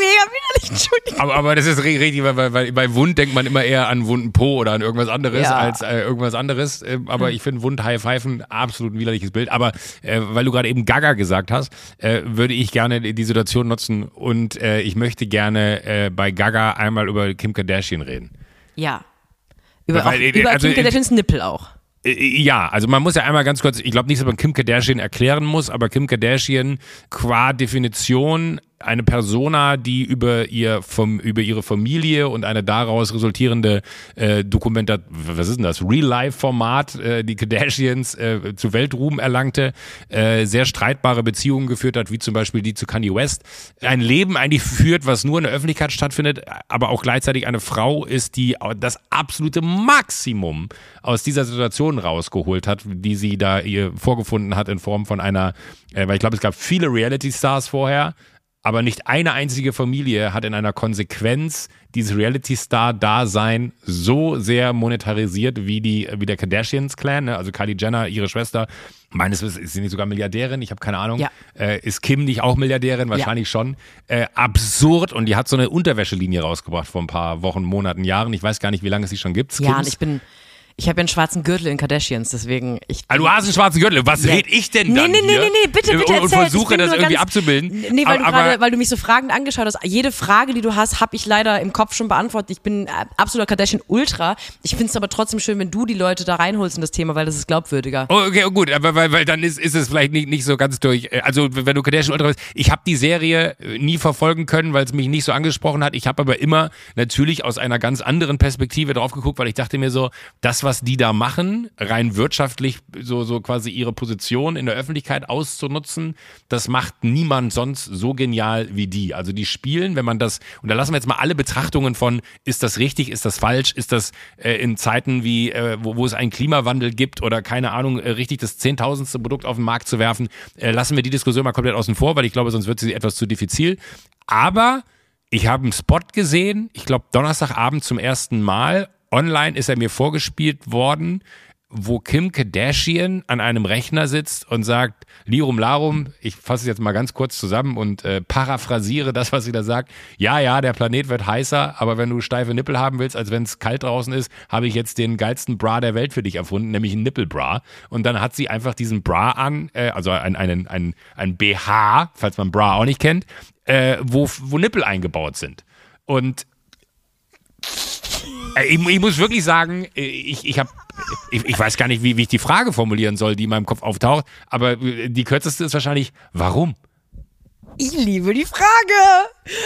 Entschuldigung. Aber, aber das ist ri- richtig, weil, weil, bei Wund denkt man immer eher an wunden Po oder an irgendwas anderes Ja. als äh, irgendwas anderes. Äh, aber ich finde Wund High Pfeifen absolut ein widerliches Bild. Aber äh, weil du gerade eben Gaga gesagt hast, äh, würde ich gerne die Situation nutzen und äh, ich möchte gerne äh, bei Gaga einmal über Kim Kardashian reden. Ja. Über, Weil, auch, äh, über also, Kim Kardashians Nippel auch. Äh, Ja, also man muss ja einmal ganz kurz, ich glaube nicht, dass man Kim Kardashian erklären muss, aber Kim Kardashian qua Definition eine Persona, die über ihr vom über ihre Familie und eine daraus resultierende äh, Dokumentat, was ist denn das, Real-Life-Format, äh, die Kardashians äh, zu Weltruhm erlangte, äh, sehr streitbare Beziehungen geführt hat, wie zum Beispiel die zu Kanye West, ein Leben eigentlich führt, was nur in der Öffentlichkeit stattfindet, aber auch gleichzeitig eine Frau ist, die das absolute Maximum aus dieser Situation rausgeholt hat, die sie da ihr vorgefunden hat in Form von einer, äh, weil ich glaube, es gab viele Reality-Stars vorher, aber nicht eine einzige Familie hat in einer Konsequenz dieses Reality-Star-Dasein so sehr monetarisiert wie die wie der Kardashians-Clan, ne? also Kylie Jenner, ihre Schwester. Meines Wissens ist sie nicht sogar Milliardärin, ich habe keine Ahnung. Ja. Äh, ist Kim nicht auch Milliardärin? Wahrscheinlich schon. Äh, absurd und die hat so eine Unterwäschelinie rausgebracht vor ein paar Wochen, Monaten, Jahren. Ich weiß gar nicht, wie lange es sie schon gibt. Ja, und Skims. ich bin, ich habe ja einen schwarzen Gürtel in Kardashians, deswegen ich. Ah, du hast einen schwarzen Gürtel. Was Ja. red ich denn dann nee, nee, hier? nee, nee, bitte, bitte Und, und versuche das irgendwie ganz- abzubilden. Nee, weil du, aber, gerade, weil du mich so Fragen angeschaut hast. Jede Frage, die du hast, habe ich leider im Kopf schon beantwortet. Ich bin äh, absoluter Kardashian-Ultra. Ich finde es aber trotzdem schön, wenn du die Leute da reinholst in das Thema, weil das ist glaubwürdiger. Oh, okay, oh, gut, aber weil, weil dann ist, ist es vielleicht nicht, nicht so ganz durch. äh, Also wenn du Kardashian Ultra bist, ich habe die Serie äh, nie verfolgen können, weil es mich nicht so angesprochen hat. Ich habe aber immer natürlich aus einer ganz anderen Perspektive drauf geguckt, weil ich dachte mir so, das, was die da machen, rein wirtschaftlich so, so quasi ihre Position in der Öffentlichkeit auszunutzen, das macht niemand sonst so genial wie die. Also die spielen, wenn man das, und da lassen wir jetzt mal alle Betrachtungen von, ist das richtig, ist das falsch, ist das äh, in Zeiten wie, äh, wo, wo es einen Klimawandel gibt oder keine Ahnung, äh, richtig das zehntausendste Produkt auf den Markt zu werfen, äh, lassen wir die Diskussion mal komplett außen vor, weil ich glaube, sonst wird sie etwas zu diffizil. Aber ich habe einen Spot gesehen, ich glaube Donnerstagabend zum ersten Mal. Online ist er mir vorgespielt worden, wo Kim Kardashian an einem Rechner sitzt und sagt, Lirum Larum, ich fasse es jetzt mal ganz kurz zusammen und äh, paraphrasiere das, was sie da sagt. Ja, ja, der Planet wird heißer, aber wenn du steife Nippel haben willst, als wenn es kalt draußen ist, habe ich jetzt den geilsten Bra der Welt für dich erfunden, nämlich einen Nippelbra. Und dann hat sie einfach diesen Bra an, äh, also ein, einen, ein, ein BH, falls man Bra auch nicht kennt, äh, wo, wo Nippel eingebaut sind. Und ich, ich muss wirklich sagen, äh, ich, ich habe, ich, ich weiß gar nicht, wie, wie ich die Frage formulieren soll, die in meinem Kopf auftaucht, aber äh, die kürzeste ist wahrscheinlich, warum? Ich liebe die Frage.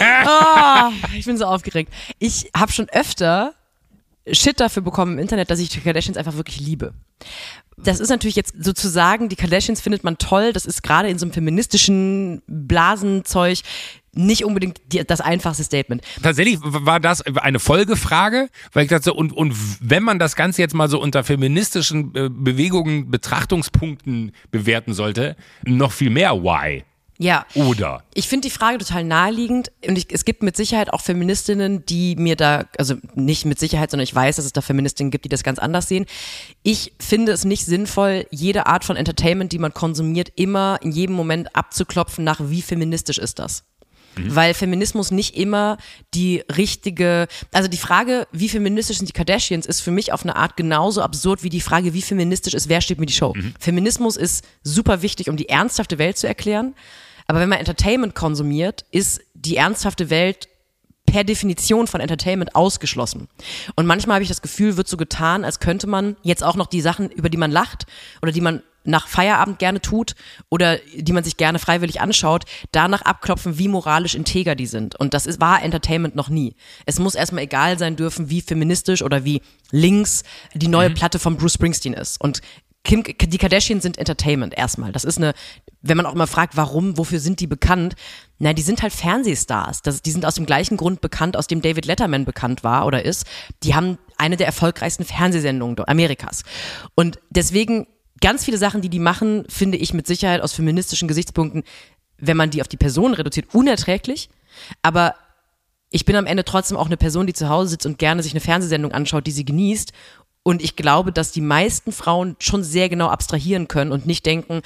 Ah, ich bin so aufgeregt. Ich habe schon öfter Shit dafür bekommen im Internet, dass ich die Kardashians einfach wirklich liebe. Das ist natürlich jetzt sozusagen, die Kardashians findet man toll. Das ist gerade in so einem feministischen Blasenzeug nicht unbedingt die, das einfachste Statement. Tatsächlich war das eine Folgefrage, weil ich dachte, und, und wenn man das Ganze jetzt mal so unter feministischen äh, Bewegungen, Betrachtungspunkten bewerten sollte, noch viel mehr Why. Ja. Oder. Ich finde die Frage total naheliegend und ich, es gibt mit Sicherheit auch Feministinnen, die mir da, also nicht mit Sicherheit, sondern ich weiß, dass es da Feministinnen gibt, die das ganz anders sehen. Ich finde es nicht sinnvoll, jede Art von Entertainment, die man konsumiert, immer in jedem Moment abzuklopfen nach, wie feministisch ist das. Weil Feminismus nicht immer die richtige, also die Frage, wie feministisch sind die Kardashians, ist für mich auf eine Art genauso absurd wie die Frage, wie feministisch ist, wer steht mir die Show. Feminismus ist super wichtig, um die ernsthafte Welt zu erklären. Aber wenn man Entertainment konsumiert, ist die ernsthafte Welt per Definition von Entertainment ausgeschlossen. Und manchmal habe ich das Gefühl, wird so getan, als könnte man jetzt auch noch die Sachen, über die man lacht oder die man nach Feierabend gerne tut oder die man sich gerne freiwillig anschaut, danach abklopfen, wie moralisch integer die sind. Und das ist, war Entertainment noch nie. Es muss erstmal egal sein dürfen, wie feministisch oder wie links die neue mhm. Platte von Bruce Springsteen ist. Und Kim, die Kardashians sind Entertainment erstmal. Das ist eine, wenn man auch immer fragt, warum, wofür sind die bekannt? Na, die sind halt Fernsehstars. Das, die sind aus dem gleichen Grund bekannt, aus dem David Letterman bekannt war oder ist. Die haben eine der erfolgreichsten Fernsehsendungen Amerikas. Und deswegen ganz viele Sachen, die die machen, finde ich mit Sicherheit aus feministischen Gesichtspunkten, wenn man die auf die Person reduziert, unerträglich. Aber ich bin am Ende trotzdem auch eine Person, die zu Hause sitzt und gerne sich eine Fernsehsendung anschaut, die sie genießt und ich glaube, dass die meisten Frauen schon sehr genau abstrahieren können und nicht denken,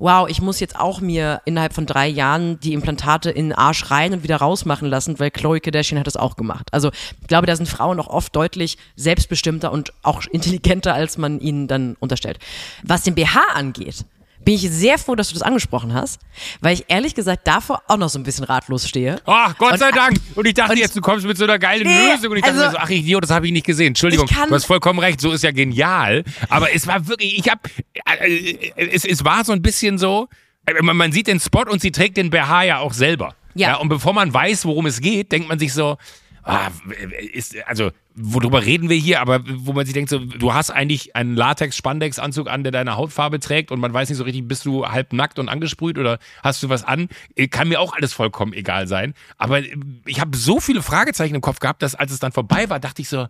wow, ich muss jetzt auch mir innerhalb von drei Jahren die Implantate in den Arsch rein und wieder rausmachen lassen, weil Chloe Kardashian hat das auch gemacht. Also ich glaube, da sind Frauen noch oft deutlich selbstbestimmter und auch intelligenter, als man ihnen dann unterstellt. Was den BH angeht, bin ich sehr froh, dass du das angesprochen hast, weil ich ehrlich gesagt davor auch noch so ein bisschen ratlos stehe. Ach, Gott und, sei Dank. Und ich dachte und, jetzt, du kommst mit so einer geilen nee, Lösung. Und ich dachte also, mir so, ach Idiot, das habe ich nicht gesehen. Entschuldigung, du hast vollkommen recht, so ist ja genial. Aber es war wirklich, ich habe, äh, es, es war so ein bisschen so, äh, man sieht den Spot und sie trägt den BH ja auch selber. Ja. ja. Und bevor man weiß, worum es geht, denkt man sich so, ah, ist, also worüber reden wir hier, aber wo man sich denkt, so, du hast eigentlich einen Latex-Spandex-Anzug an, der deine Hautfarbe trägt und man weiß nicht so richtig, bist du halb nackt und angesprüht oder hast du was an? Kann mir auch alles vollkommen egal sein. Aber ich habe so viele Fragezeichen im Kopf gehabt, dass als es dann vorbei war, dachte ich so,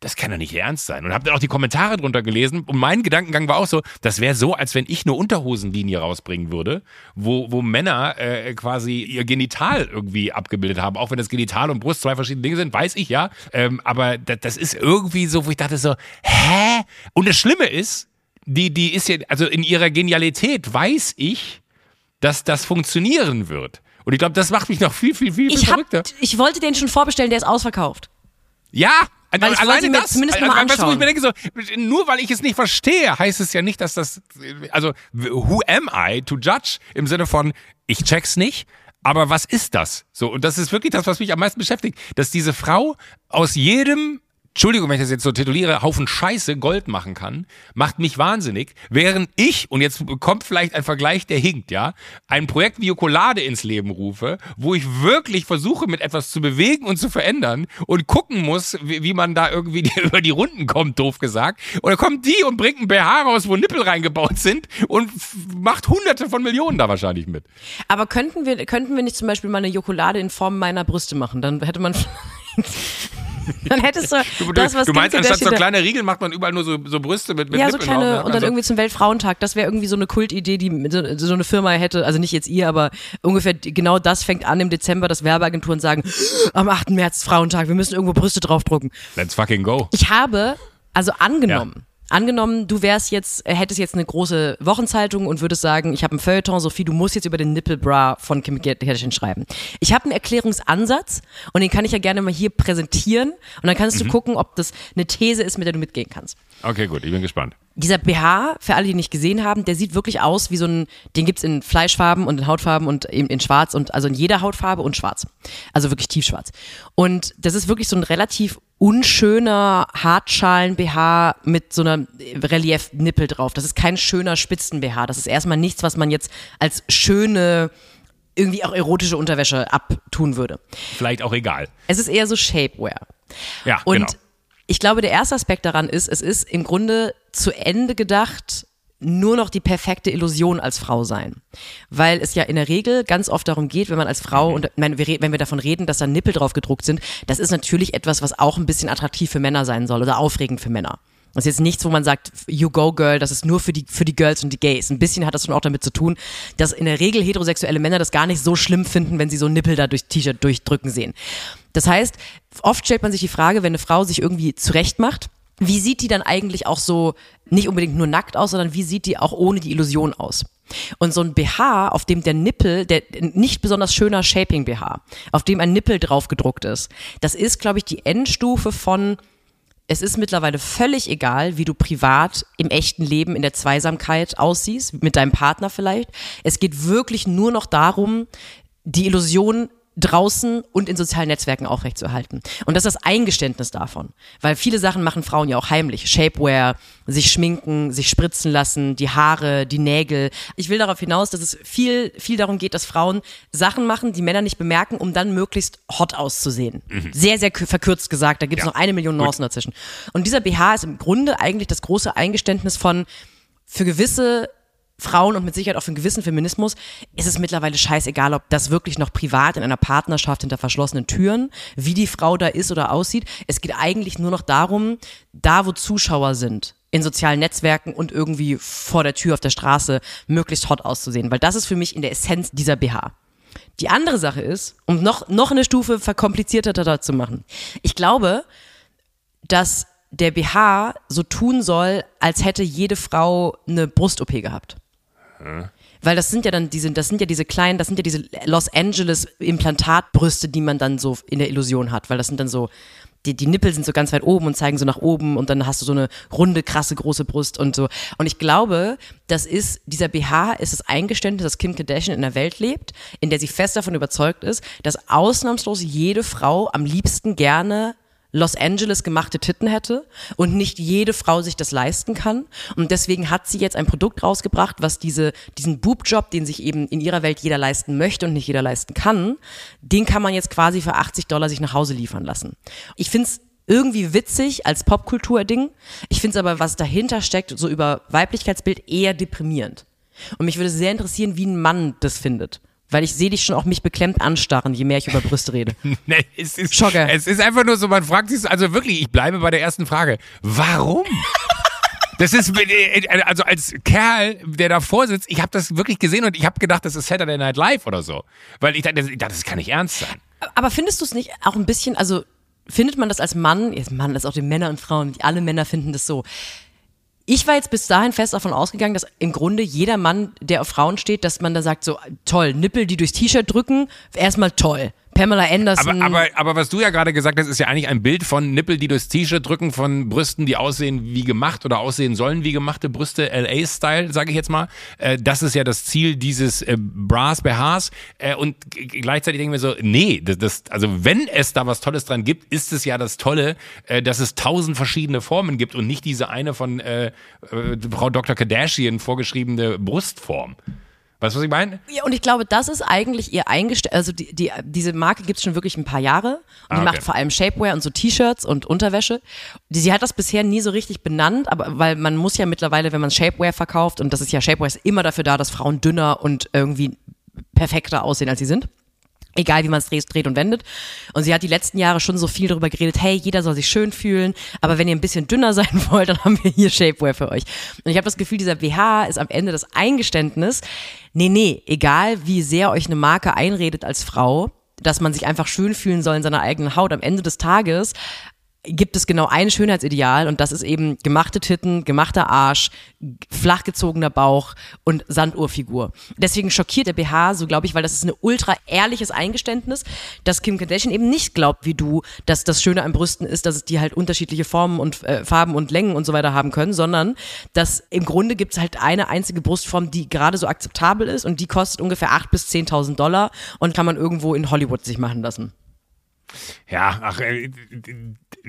das kann doch nicht ernst sein. Und habe dann auch die Kommentare drunter gelesen und mein Gedankengang war auch so, das wäre so, als wenn ich eine Unterhosenlinie rausbringen würde, wo, wo Männer äh, quasi ihr Genital irgendwie abgebildet haben. Auch wenn das Genital und Brust zwei verschiedene Dinge sind, weiß ich ja. Ähm, aber das, das ist irgendwie so, wo ich dachte so, hä? Und das Schlimme ist, die, die ist ja, also in ihrer Genialität weiß ich, dass das funktionieren wird. Und ich glaube, das macht mich noch viel, viel, viel, viel ich verrückter. Hab, ich wollte den schon vorbestellen, der ist ausverkauft. Ja, weil ich Alleine das, zumindest mal anschauen. Weißt du, ich mir denke so, nur weil ich es nicht verstehe, heißt es ja nicht, dass das, also, who am I to judge im Sinne von, ich check's nicht, aber was ist das? So, und das ist wirklich das, was mich am meisten beschäftigt, dass diese Frau aus jedem Entschuldigung, wenn ich das jetzt so tituliere, Haufen Scheiße Gold machen kann, macht mich wahnsinnig, während ich, und jetzt kommt vielleicht ein Vergleich, der hinkt, ja, ein Projekt wie Jokolade ins Leben rufe, wo ich wirklich versuche, mit etwas zu bewegen und zu verändern und gucken muss, wie, wie man da irgendwie die, über die Runden kommt, doof gesagt. Oder kommt die und bringt ein BH raus, wo Nippel reingebaut sind und macht hunderte von Millionen da wahrscheinlich mit. Aber könnten wir, könnten wir nicht zum Beispiel mal eine Jokolade in Form meiner Brüste machen? Dann hätte man dann hättest du, du das, was Du meinst, anstatt so kleine Riegel macht man überall nur so, so Brüste mit, mit Ja, so kleine, drauf, ne? und dann also. irgendwie zum Weltfrauentag. Das wäre irgendwie so eine Kultidee, die so, so, eine Firma hätte, also nicht jetzt ihr, aber ungefähr genau das fängt an im Dezember, dass Werbeagenturen sagen, am 8. März Frauentag, wir müssen irgendwo Brüste draufdrucken. Let's fucking go. Ich habe, also angenommen, ja Angenommen, du wärst jetzt, äh, hättest jetzt eine große Wochenzeitung und würdest sagen, ich habe ein Feuilleton, Sophie, du musst jetzt über den Nippelbra von Kim Kardashian schreiben. Ich habe einen Erklärungsansatz und den kann ich ja gerne mal hier präsentieren und dann kannst mhm. du gucken, ob das eine These ist, mit der du mitgehen kannst. Okay, gut, ich bin gespannt. Dieser BH, für alle, die ihn nicht gesehen haben, der sieht wirklich aus wie so ein, den gibt's in Fleischfarben und in Hautfarben und eben in schwarz und also in jeder Hautfarbe und schwarz. Also wirklich tiefschwarz. Und das ist wirklich so ein relativ unschöner Hartschalen-BH mit so einer Relief-Nippel drauf. Das ist kein schöner Spitzen-BH. Das ist erstmal nichts, was man jetzt als schöne irgendwie auch erotische Unterwäsche abtun würde. Vielleicht auch egal. Es ist eher so Shapewear. Ja, Und genau. ich glaube, der erste Aspekt daran ist, es ist im Grunde zu Ende gedacht, nur noch die perfekte Illusion als Frau sein. Weil es ja in der Regel ganz oft darum geht, wenn man als Frau, und wenn wir davon reden, dass da Nippel drauf gedruckt sind, das ist natürlich etwas, was auch ein bisschen attraktiv für Männer sein soll oder aufregend für Männer. Das ist jetzt nichts, wo man sagt, you go girl, das ist nur für die, für die Girls und die Gays. Ein bisschen hat das schon auch damit zu tun, dass in der Regel heterosexuelle Männer das gar nicht so schlimm finden, wenn sie so Nippel da durch T-Shirt durchdrücken sehen. Das heißt, oft stellt man sich die Frage, wenn eine Frau sich irgendwie zurecht macht, wie sieht die dann eigentlich auch so, nicht unbedingt nur nackt aus, sondern wie sieht die auch ohne die Illusion aus? Und so ein BH, auf dem der Nippel, der nicht besonders schöner Shaping BH, auf dem ein Nippel drauf gedruckt ist, das ist, glaube ich, die Endstufe von es ist mittlerweile völlig egal, wie du privat im echten Leben in der Zweisamkeit aussiehst, mit deinem Partner vielleicht. Es geht wirklich nur noch darum, die Illusion draußen und in sozialen Netzwerken aufrechtzuerhalten. Und das ist das Eingeständnis davon. Weil viele Sachen machen Frauen ja auch heimlich. Shapewear, sich schminken, sich spritzen lassen, die Haare, die Nägel. Ich will darauf hinaus, dass es viel, viel darum geht, dass Frauen Sachen machen, die Männer nicht bemerken, um dann möglichst hot auszusehen. Mhm. Sehr, sehr verkürzt gesagt. Da gibt es ja. noch eine Million Nuancen dazwischen. Und dieser BH ist im Grunde eigentlich das große Eingeständnis von, für gewisse Frauen und mit Sicherheit auch für einen gewissen Feminismus ist es mittlerweile scheißegal, ob das wirklich noch privat in einer Partnerschaft hinter verschlossenen Türen, wie die Frau da ist oder aussieht. Es geht eigentlich nur noch darum, da wo Zuschauer sind, in sozialen Netzwerken und irgendwie vor der Tür auf der Straße möglichst hot auszusehen, weil das ist für mich in der Essenz dieser BH. Die andere Sache ist, um noch, noch eine Stufe verkomplizierter zu machen. Ich glaube, dass der BH so tun soll, als hätte jede Frau eine Brust-OP gehabt. Weil das sind ja dann diese, das sind ja diese kleinen, das sind ja diese Los Angeles Implantatbrüste, die man dann so in der Illusion hat, weil das sind dann so, die, die Nippel sind so ganz weit oben und zeigen so nach oben und dann hast du so eine runde, krasse, große Brust und so. Und ich glaube, das ist, dieser BH ist das Eingeständnis, dass Kim Kardashian in einer Welt lebt, in der sie fest davon überzeugt ist, dass ausnahmslos jede Frau am liebsten gerne Los Angeles gemachte Titten hätte und nicht jede Frau sich das leisten kann. Und deswegen hat sie jetzt ein Produkt rausgebracht, was diese, diesen Boobjob, den sich eben in ihrer Welt jeder leisten möchte und nicht jeder leisten kann, den kann man jetzt quasi für 80 Dollar sich nach Hause liefern lassen. Ich find's irgendwie witzig als Popkultur-Ding. Ich finde es aber, was dahinter steckt, so über Weiblichkeitsbild, eher deprimierend. Und mich würde sehr interessieren, wie ein Mann das findet. Weil ich sehe dich schon auch mich beklemmt anstarren, je mehr ich über Brüste rede. nee, es ist, Schocker. Es ist einfach nur so, man fragt sich, also wirklich, ich bleibe bei der ersten Frage. Warum? Das ist, äh, also als Kerl, der davor sitzt, ich habe das wirklich gesehen und ich habe gedacht, das ist Saturday Night Live oder so. Weil ich dachte, das kann nicht ernst sein. Aber findest du es nicht auch ein bisschen, also findet man das als Mann, jetzt Mann, das ist auch die Männer und Frauen, alle Männer finden das so ich war jetzt bis dahin fest davon ausgegangen, dass im Grunde jeder Mann, der auf Frauen steht, dass man da sagt, so toll, Nippel, die durchs T-Shirt drücken, erstmal toll. Pamela Anderson. Aber, aber, aber was du ja gerade gesagt hast, ist ja eigentlich ein Bild von Nippel, die durchs T-Shirt drücken, von Brüsten, die aussehen wie gemacht oder aussehen sollen wie gemachte Brüste, LA-Style, sage ich jetzt mal. Äh, das ist ja das Ziel dieses äh, Bras BHs. Äh, und gleichzeitig denken wir so, nee, das, das, also wenn es da was Tolles dran gibt, ist es ja das Tolle, dass es tausend verschiedene Formen gibt und nicht diese eine von äh, Frau Dr. Kardashian vorgeschriebene Brustform. Weißt du, was ich meine? Ja, und ich glaube, das ist eigentlich ihr eingestellt, also die, die, diese Marke gibt es schon wirklich ein paar Jahre und ah, die okay. macht vor allem Shapewear und so T-Shirts und Unterwäsche. Sie hat das bisher nie so richtig benannt, aber weil man muss ja mittlerweile, wenn man Shapewear verkauft, und das ist ja, Shapewear ist immer dafür da, dass Frauen dünner und irgendwie perfekter aussehen, als sie sind egal wie man es dreht, und wendet. Und sie hat die letzten Jahre schon so viel darüber geredet, hey, jeder soll sich schön fühlen, aber wenn ihr ein bisschen dünner sein wollt, dann haben wir hier Shapewear für euch. Und ich habe das Gefühl, dieser BH ist am Ende das Eingeständnis, nee, nee, egal wie sehr euch eine Marke einredet als Frau, dass man sich einfach schön fühlen soll in seiner eigenen Haut. Am Ende des Tages gibt es genau ein Schönheitsideal und das ist eben gemachte Titten, gemachter Arsch, flachgezogener Bauch und Sanduhrfigur. Deswegen schockiert der BH so, glaube ich, weil das ist ein ultra ehrliches Eingeständnis, dass Kim Kardashian eben nicht glaubt, wie du, dass das Schöne an Brüsten ist, dass die halt unterschiedliche Formen und äh, Farben und Längen und so weiter haben können, sondern dass im Grunde gibt es halt eine einzige Brustform, die gerade so akzeptabel ist und die kostet ungefähr 8.000 bis 10.000 Dollar und kann man irgendwo in Hollywood sich machen lassen. Ja, ach, äh,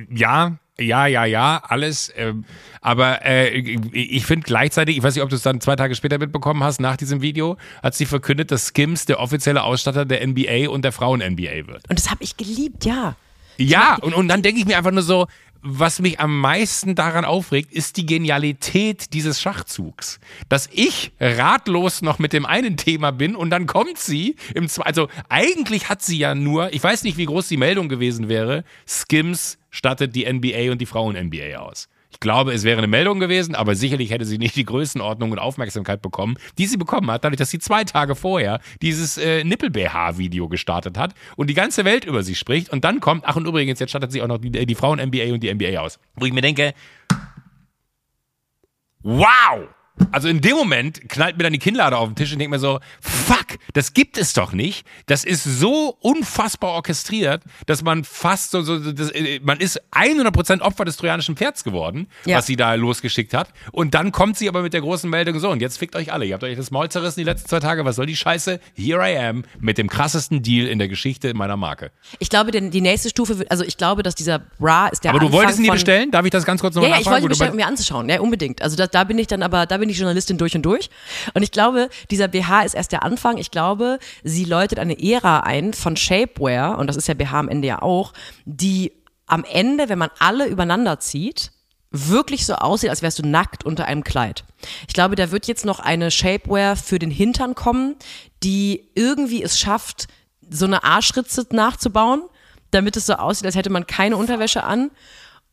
ja, ja, ja, ja, alles. Ähm, aber äh, ich finde gleichzeitig, ich weiß nicht, ob du es dann zwei Tage später mitbekommen hast, nach diesem Video, hat sie verkündet, dass Skims der offizielle Ausstatter der NBA und der Frauen-NBA wird. Und das habe ich geliebt, ja. Ja, und, und dann denke ich mir einfach nur so, was mich am meisten daran aufregt, ist die Genialität dieses Schachzugs. Dass ich ratlos noch mit dem einen Thema bin und dann kommt sie im zweiten. Also eigentlich hat sie ja nur, ich weiß nicht, wie groß die Meldung gewesen wäre, Skims stattet die NBA und die Frauen-NBA aus. Ich glaube, es wäre eine Meldung gewesen, aber sicherlich hätte sie nicht die Größenordnung und Aufmerksamkeit bekommen, die sie bekommen hat, dadurch, dass sie zwei Tage vorher dieses äh, Nippel-BH-Video gestartet hat und die ganze Welt über sie spricht. Und dann kommt, ach und übrigens, jetzt stattet sie auch noch die, die Frauen-NBA und die NBA aus. Wo ich mir denke, wow! Also in dem Moment knallt mir dann die Kinnlade auf den Tisch und denkt mir so, fuck, das gibt es doch nicht. Das ist so unfassbar orchestriert, dass man fast so, so das, äh, man ist 100% Opfer des trojanischen Pferds geworden, Ja. was sie da losgeschickt hat. Und dann kommt sie aber mit der großen Meldung so, und jetzt fickt euch alle. Ihr habt euch das Maul zerrissen die letzten zwei Tage. Was soll die Scheiße? Here I am mit dem krassesten Deal in der Geschichte meiner Marke. Ich glaube, denn die nächste Stufe, also ich glaube, dass dieser Bra ist der aber du Anfang wolltest ihn von, bestellen? Darf ich das ganz kurz Ja, nochmal ja, ich nachfragen? wollte wo du bestellen, um mir anzuschauen. Ja, unbedingt. Also da, da bin ich dann aber, da bin ich Journalistin durch und durch. Und ich glaube, dieser BH ist erst der Anfang. Ich glaube, sie läutet eine Ära ein von Shapewear, und das ist ja BH am Ende ja auch, die am Ende, wenn man alle übereinander zieht, wirklich so aussieht, als wärst du nackt unter einem Kleid. Ich glaube, da wird jetzt noch eine Shapewear für den Hintern kommen, die irgendwie es schafft, so eine Arschritze nachzubauen, damit es so aussieht, als hätte man keine Unterwäsche an.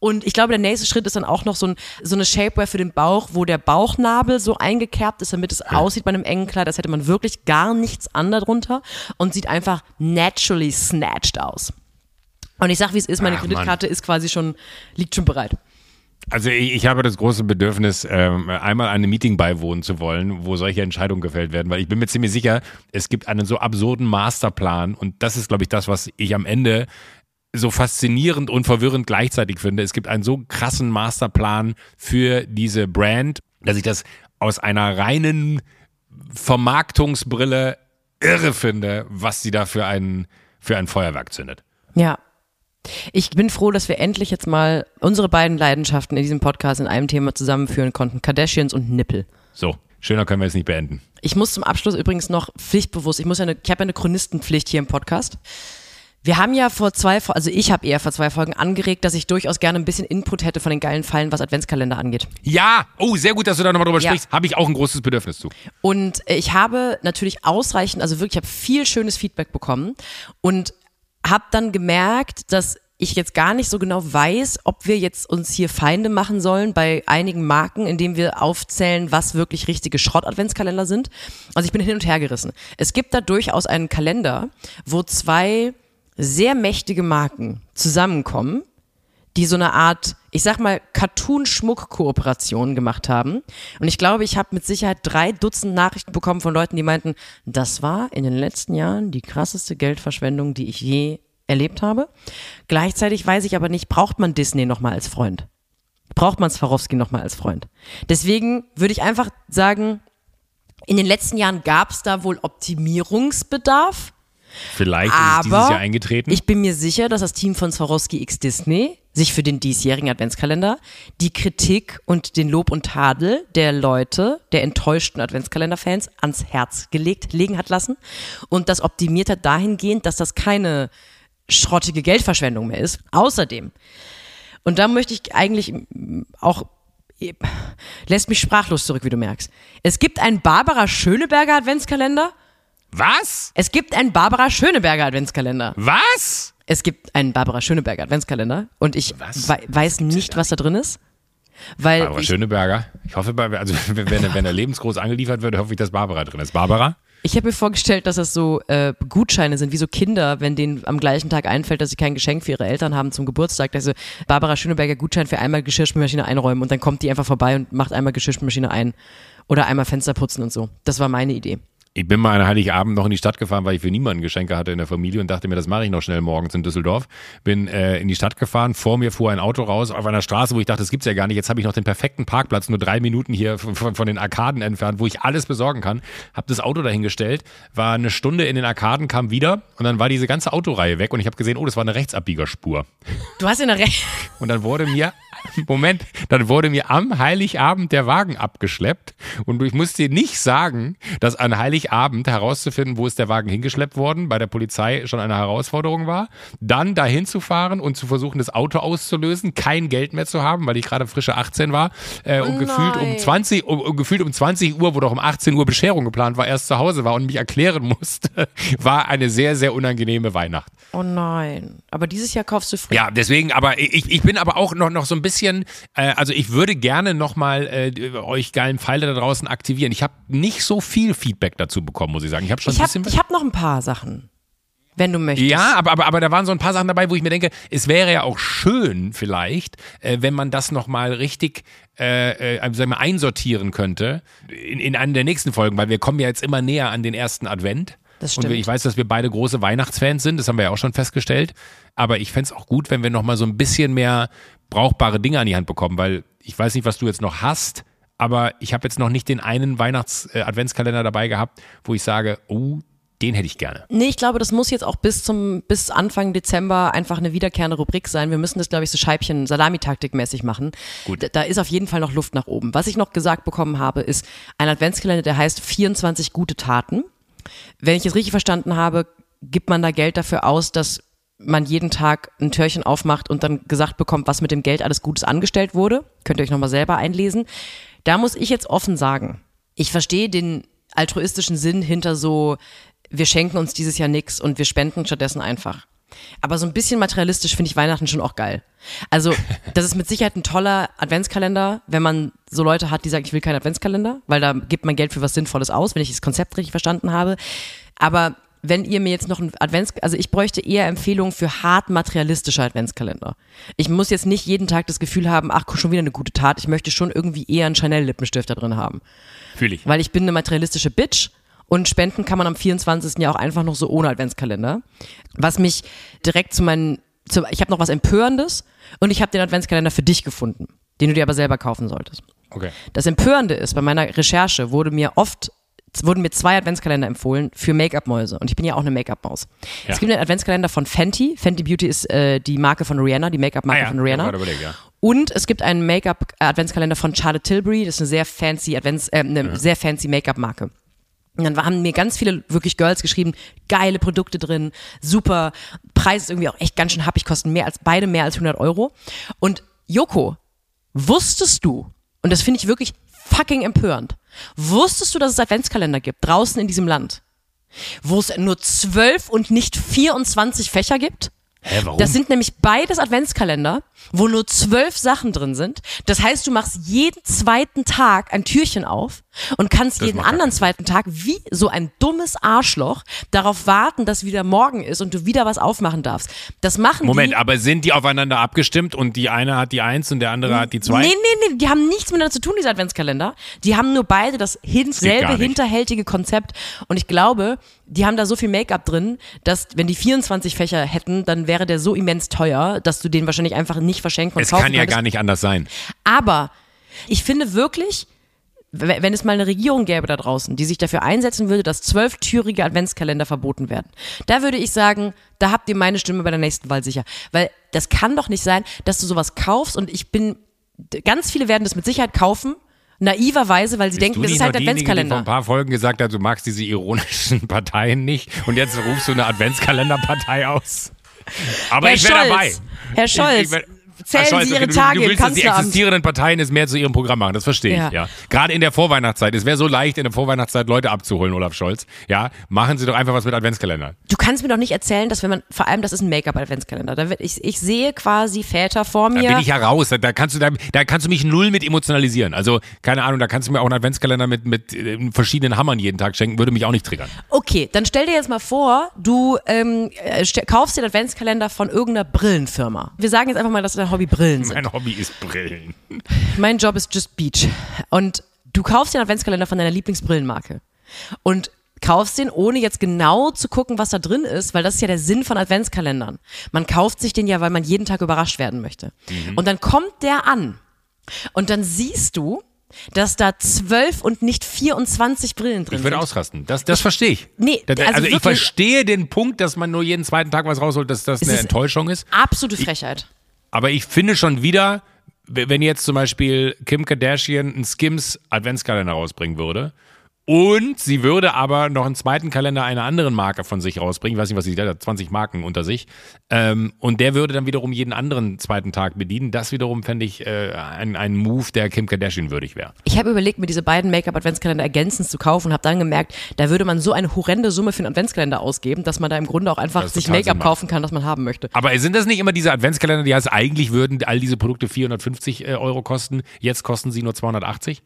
Und ich glaube, der nächste Schritt ist dann auch noch so, ein, so eine Shapewear für den Bauch, wo der Bauchnabel so eingekerbt ist, damit es aussieht bei einem engen Kleid, als hätte man wirklich gar nichts an darunter und sieht einfach naturally snatched aus. Und ich sag, wie es ist, meine Ach, Mann. Kreditkarte ist quasi schon, liegt schon bereit. Also ich, ich habe das große Bedürfnis, ähm, einmal einem Meeting beiwohnen zu wollen, wo solche Entscheidungen gefällt werden, weil ich bin mir ziemlich sicher, es gibt einen so absurden Masterplan und das ist, glaube ich, das, was ich am Ende so faszinierend und verwirrend gleichzeitig finde. Es gibt einen so krassen Masterplan für diese Brand, dass ich das aus einer reinen Vermarktungsbrille irre finde, was sie da für ein, für ein Feuerwerk zündet. Ja. Ich bin froh, dass wir endlich jetzt mal unsere beiden Leidenschaften in diesem Podcast in einem Thema zusammenführen konnten. Kardashians und Nippel. So, schöner können wir es nicht beenden. Ich muss zum Abschluss übrigens noch pflichtbewusst, ich muss ja eine, ich habe ja eine Chronistenpflicht hier im Podcast. Wir haben ja vor zwei, also ich habe eher vor zwei Folgen angeregt, dass ich durchaus gerne ein bisschen Input hätte von den geilen Fallen, was Adventskalender angeht. Ja, oh, sehr gut, dass du da nochmal drüber Ja. sprichst. Habe ich auch ein großes Bedürfnis zu. Und äh, ich habe natürlich ausreichend, also wirklich, ich habe viel schönes Feedback bekommen und habe dann gemerkt, dass ich jetzt gar nicht so genau weiß, ob wir jetzt uns hier Feinde machen sollen bei einigen Marken, indem wir aufzählen, was wirklich richtige Schrott-Adventskalender sind. Also ich bin hin und her gerissen. Es gibt da durchaus einen Kalender, wo zwei sehr mächtige Marken zusammenkommen, die so eine Art, ich sag mal, Cartoon-Schmuck-Kooperation gemacht haben. Und ich glaube, ich habe mit Sicherheit drei Dutzend Nachrichten bekommen von Leuten, die meinten, das war in den letzten Jahren die krasseste Geldverschwendung, die ich je erlebt habe. Gleichzeitig weiß ich aber nicht, braucht man Disney nochmal als Freund? Braucht man Swarovski nochmal als Freund? Deswegen würde ich einfach sagen, in den letzten Jahren gab es da wohl Optimierungsbedarf. Vielleicht ist es Aber dieses Jahr eingetreten. ich bin mir sicher, dass das Team von Swarovski X Disney sich für den diesjährigen Adventskalender die Kritik und den Lob und Tadel der Leute, der enttäuschten Adventskalender-Fans ans Herz gelegt, legen hat lassen und das optimiert hat dahingehend, dass das keine schrottige Geldverschwendung mehr ist. Außerdem, und da möchte ich eigentlich auch lässt mich sprachlos zurück, wie du merkst. Es gibt einen Barbara Schöneberger Adventskalender. Was? Es gibt einen Barbara Schöneberger Adventskalender. Was? Es gibt einen Barbara Schöneberger Adventskalender und ich wei- weiß nicht, was da drin ist. Weil Barbara ich, Schöneberger. Ich hoffe, also wenn, wenn, wenn er lebensgroß angeliefert wird, hoffe ich, dass Barbara drin ist. Barbara? ich habe mir vorgestellt, dass das so äh, Gutscheine sind, wie so Kinder, wenn denen am gleichen Tag einfällt, dass sie kein Geschenk für ihre Eltern haben zum Geburtstag. Also Barbara Schöneberger Gutschein für einmal Geschirrspülmaschine einräumen und dann kommt die einfach vorbei und macht einmal Geschirrspülmaschine ein. Oder einmal Fenster putzen und so. Das war meine Idee. Ich bin mal an Heiligabend noch in die Stadt gefahren, weil ich für niemanden Geschenke hatte in der Familie und dachte mir, das mache ich noch schnell morgens in Düsseldorf. Bin äh, in die Stadt gefahren, vor mir fuhr ein Auto raus auf einer Straße, wo ich dachte, das gibt's ja gar nicht. Jetzt habe ich noch den perfekten Parkplatz, nur drei Minuten hier von, von, von den Arkaden entfernt, wo ich alles besorgen kann. Hab das Auto dahingestellt, war eine Stunde in den Arkaden, kam wieder und dann war diese ganze Autoreihe weg und ich habe gesehen, oh, das war eine Rechtsabbiegerspur. Du hast in der Recht. Und dann wurde mir, Moment, dann wurde mir am Heiligabend der Wagen abgeschleppt. Und ich musste dir nicht sagen, dass an Heiligabend herauszufinden, wo ist der Wagen hingeschleppt worden, bei der Polizei schon eine Herausforderung war. Dann dahin zu fahren und zu versuchen, das Auto auszulösen, kein Geld mehr zu haben, weil ich gerade frische 18 war. Äh, und gefühlt um nein. 20, um, um, gefühlt um 20 Uhr, wo doch um 18 Uhr Bescherung geplant war, erst zu Hause war und mich erklären musste, war eine sehr, sehr unangenehme Weihnacht. Oh nein. Aber dieses Jahr kaufst du früh. Ja, deswegen, aber ich, ich bin aber auch noch, noch so ein bisschen, äh, also ich würde gerne nochmal äh, euch geilen Pfeile da draußen aktivieren. Ich habe nicht so viel Feedback dazu bekommen, muss ich sagen. Ich habe schon Ich ein habe bisschen. ich hab noch ein paar Sachen. Wenn du möchtest. Ja, aber, aber, aber da waren so ein paar Sachen dabei, wo ich mir denke, es wäre ja auch schön vielleicht, äh, wenn man das nochmal richtig äh, äh, sagen wir, einsortieren könnte in, in einer der nächsten Folgen, weil wir kommen ja jetzt immer näher an den ersten Advent. Das Und stimmt. ich weiß, dass wir beide große Weihnachtsfans sind, das haben wir ja auch schon festgestellt. Aber ich fänd's auch gut, wenn wir nochmal so ein bisschen mehr brauchbare Dinge an die Hand bekommen, weil ich weiß nicht, was du jetzt noch hast, aber ich habe jetzt noch nicht den einen Weihnachts-Adventskalender dabei gehabt, wo ich sage, oh, den hätte ich gerne. Nee, ich glaube, das muss jetzt auch bis zum bis Anfang Dezember einfach eine wiederkehrende Rubrik sein. Wir müssen das, glaube ich, so Scheibchen Salamitaktik-mäßig machen. Gut. Da, da ist auf jeden Fall noch Luft nach oben. Was ich noch gesagt bekommen habe, ist ein Adventskalender, der heißt 24 gute Taten. Wenn ich es richtig verstanden habe, gibt man da Geld dafür aus, dass man jeden Tag ein Türchen aufmacht und dann gesagt bekommt, was mit dem Geld alles Gutes angestellt wurde. Könnt ihr euch nochmal selber einlesen. Da muss ich jetzt offen sagen, ich verstehe den altruistischen Sinn hinter so, wir schenken uns dieses Jahr nichts und wir spenden stattdessen einfach. Aber so ein bisschen materialistisch finde ich Weihnachten schon auch geil. Also, das ist mit Sicherheit ein toller Adventskalender, wenn man so Leute hat, die sagen, ich will keinen Adventskalender, weil da gibt man Geld für was Sinnvolles aus, wenn ich das Konzept richtig verstanden habe. Aber wenn ihr mir jetzt noch ein Advents, also ich bräuchte eher Empfehlungen für hart materialistische Adventskalender. Ich muss jetzt nicht jeden Tag das Gefühl haben, ach, schon wieder eine gute Tat. Ich möchte schon irgendwie eher einen Chanel-Lippenstift da drin haben. Fühle ich. Weil ich bin eine materialistische Bitch und spenden kann man am 24. ja auch einfach noch so ohne Adventskalender. Was mich direkt zu meinen, zu, ich habe noch was Empörendes und ich habe den Adventskalender für dich gefunden, den du dir aber selber kaufen solltest. Okay. Das Empörende ist, bei meiner Recherche wurde mir oft wurden mir zwei Adventskalender empfohlen für Make-up-Mäuse und ich bin ja auch eine Make-up-Maus. Ja. Es gibt einen Adventskalender von Fenty. Fenty Beauty ist äh, die Marke von Rihanna, die Make-up-Marke Ah ja, von Rihanna. überlegt, ja. Und es gibt einen Make-up-Adventskalender von Charlotte Tilbury. Das ist eine sehr fancy Advents, äh, eine sehr fancy Make-up-Marke. Und dann haben mir ganz viele wirklich Girls geschrieben, geile Produkte drin, super, Preis ist irgendwie auch echt ganz schön happig, kosten mehr als beide mehr als 100 Euro. Und Joko, wusstest du, und das finde ich wirklich fucking empörend, wusstest du, dass es Adventskalender gibt draußen in diesem Land, wo es nur 12 und nicht 24 Fächer gibt? Hä, warum? Das sind nämlich beides Adventskalender, wo nur zwölf Sachen drin sind. Das heißt, du machst jeden zweiten Tag ein Türchen auf und kannst jeden macht gar anderen zweiten Tag wie so ein dummes Arschloch darauf warten, dass wieder morgen ist und du wieder was aufmachen darfst. Das machen Moment, die. aber sind die aufeinander abgestimmt und die eine hat die eins und der andere hat die zwei? Nee, nee, nee, die haben nichts miteinander zu tun, diese Adventskalender. Die haben nur beide das hin selbe hinterhältige Konzept. Und ich glaube, die haben da so viel Make-up drin, dass wenn die 24 Fächer hätten, dann wäre der so immens teuer, dass du den wahrscheinlich einfach nicht verschenken und es kaufen kann ja könntest. gar nicht anders sein. Aber ich finde wirklich, wenn es mal eine Regierung gäbe da draußen, die sich dafür einsetzen würde, dass zwölftürige Adventskalender verboten werden, da würde ich sagen, da habt ihr meine Stimme bei der nächsten Wahl sicher. Weil das kann doch nicht sein, dass du sowas kaufst und ich bin, ganz viele werden das mit Sicherheit kaufen, naiverweise, weil sie Bist denken, das ist halt diejenige, die vor Adventskalender. ein paar Folgen gesagt hat, du magst diese ironischen Parteien nicht und jetzt rufst du eine Adventskalenderpartei aus? Aber Herr ich wäre dabei. Herr Scholz, werd- zählen Scholz, Sie Ihre du, Tage du im willst, dass die existierenden Parteien es mehr zu ihrem Programm machen, das verstehe ich, Ja. ja. Gerade in der Vorweihnachtszeit, es wäre so leicht, in der Vorweihnachtszeit Leute abzuholen, Olaf Scholz. Ja, machen Sie doch einfach was mit Adventskalendern. Du kannst mir doch nicht erzählen, dass wenn man, vor allem das ist ein Make-up-Adventskalender, da wird, ich, ich sehe quasi Väter vor Da mir. bin ich ja raus. Da, da kannst du da, da kannst du mich null mit emotionalisieren. Also keine Ahnung, da kannst du mir auch einen Adventskalender mit mit äh, verschiedenen Hammern jeden Tag schenken, würde mich auch nicht triggern. Okay, dann stell dir jetzt mal vor, du ähm, äh, kaufst den Adventskalender von irgendeiner Brillenfirma. Wir sagen jetzt einfach mal, dass dein Hobby Brillen sind. Mein Hobby ist Brillen. Mein Job ist Just Beach. Und du kaufst den Adventskalender von deiner Lieblingsbrillenmarke. Und kaufst den, ohne jetzt genau zu gucken, was da drin ist, weil das ist ja der Sinn von Adventskalendern. Man kauft sich den ja, weil man jeden Tag überrascht werden möchte. Und dann kommt der an. Und dann siehst du, dass da zwölf und nicht 24 Brillen drin Ich würde sind. ausrasten. Das, das verstehe ich. Nee, also also ich wirklich- verstehe den Punkt, dass man nur jeden zweiten Tag was rausholt, dass das eine Enttäuschung ist. Absolute Frechheit. Aber ich finde schon wieder, wenn jetzt zum Beispiel Kim Kardashian einen Skims Adventskalender rausbringen würde und sie würde aber noch einen zweiten Kalender einer anderen Marke von sich rausbringen, ich weiß nicht, was sie da hat, 20 Marken unter sich, ähm, und der würde dann wiederum jeden anderen zweiten Tag bedienen, das wiederum fände ich äh, ein, ein Move, der Kim Kardashian würdig wäre. Ich habe überlegt, mir diese beiden Make-up-Adventskalender ergänzend zu kaufen und habe dann gemerkt, da würde man so eine horrende Summe für einen Adventskalender ausgeben, dass man da im Grunde auch einfach sich Make-up kaufen kann, das man haben möchte. Aber sind das nicht immer diese Adventskalender, die heißt, eigentlich würden all diese Produkte 450 äh, Euro kosten, jetzt kosten sie nur 280?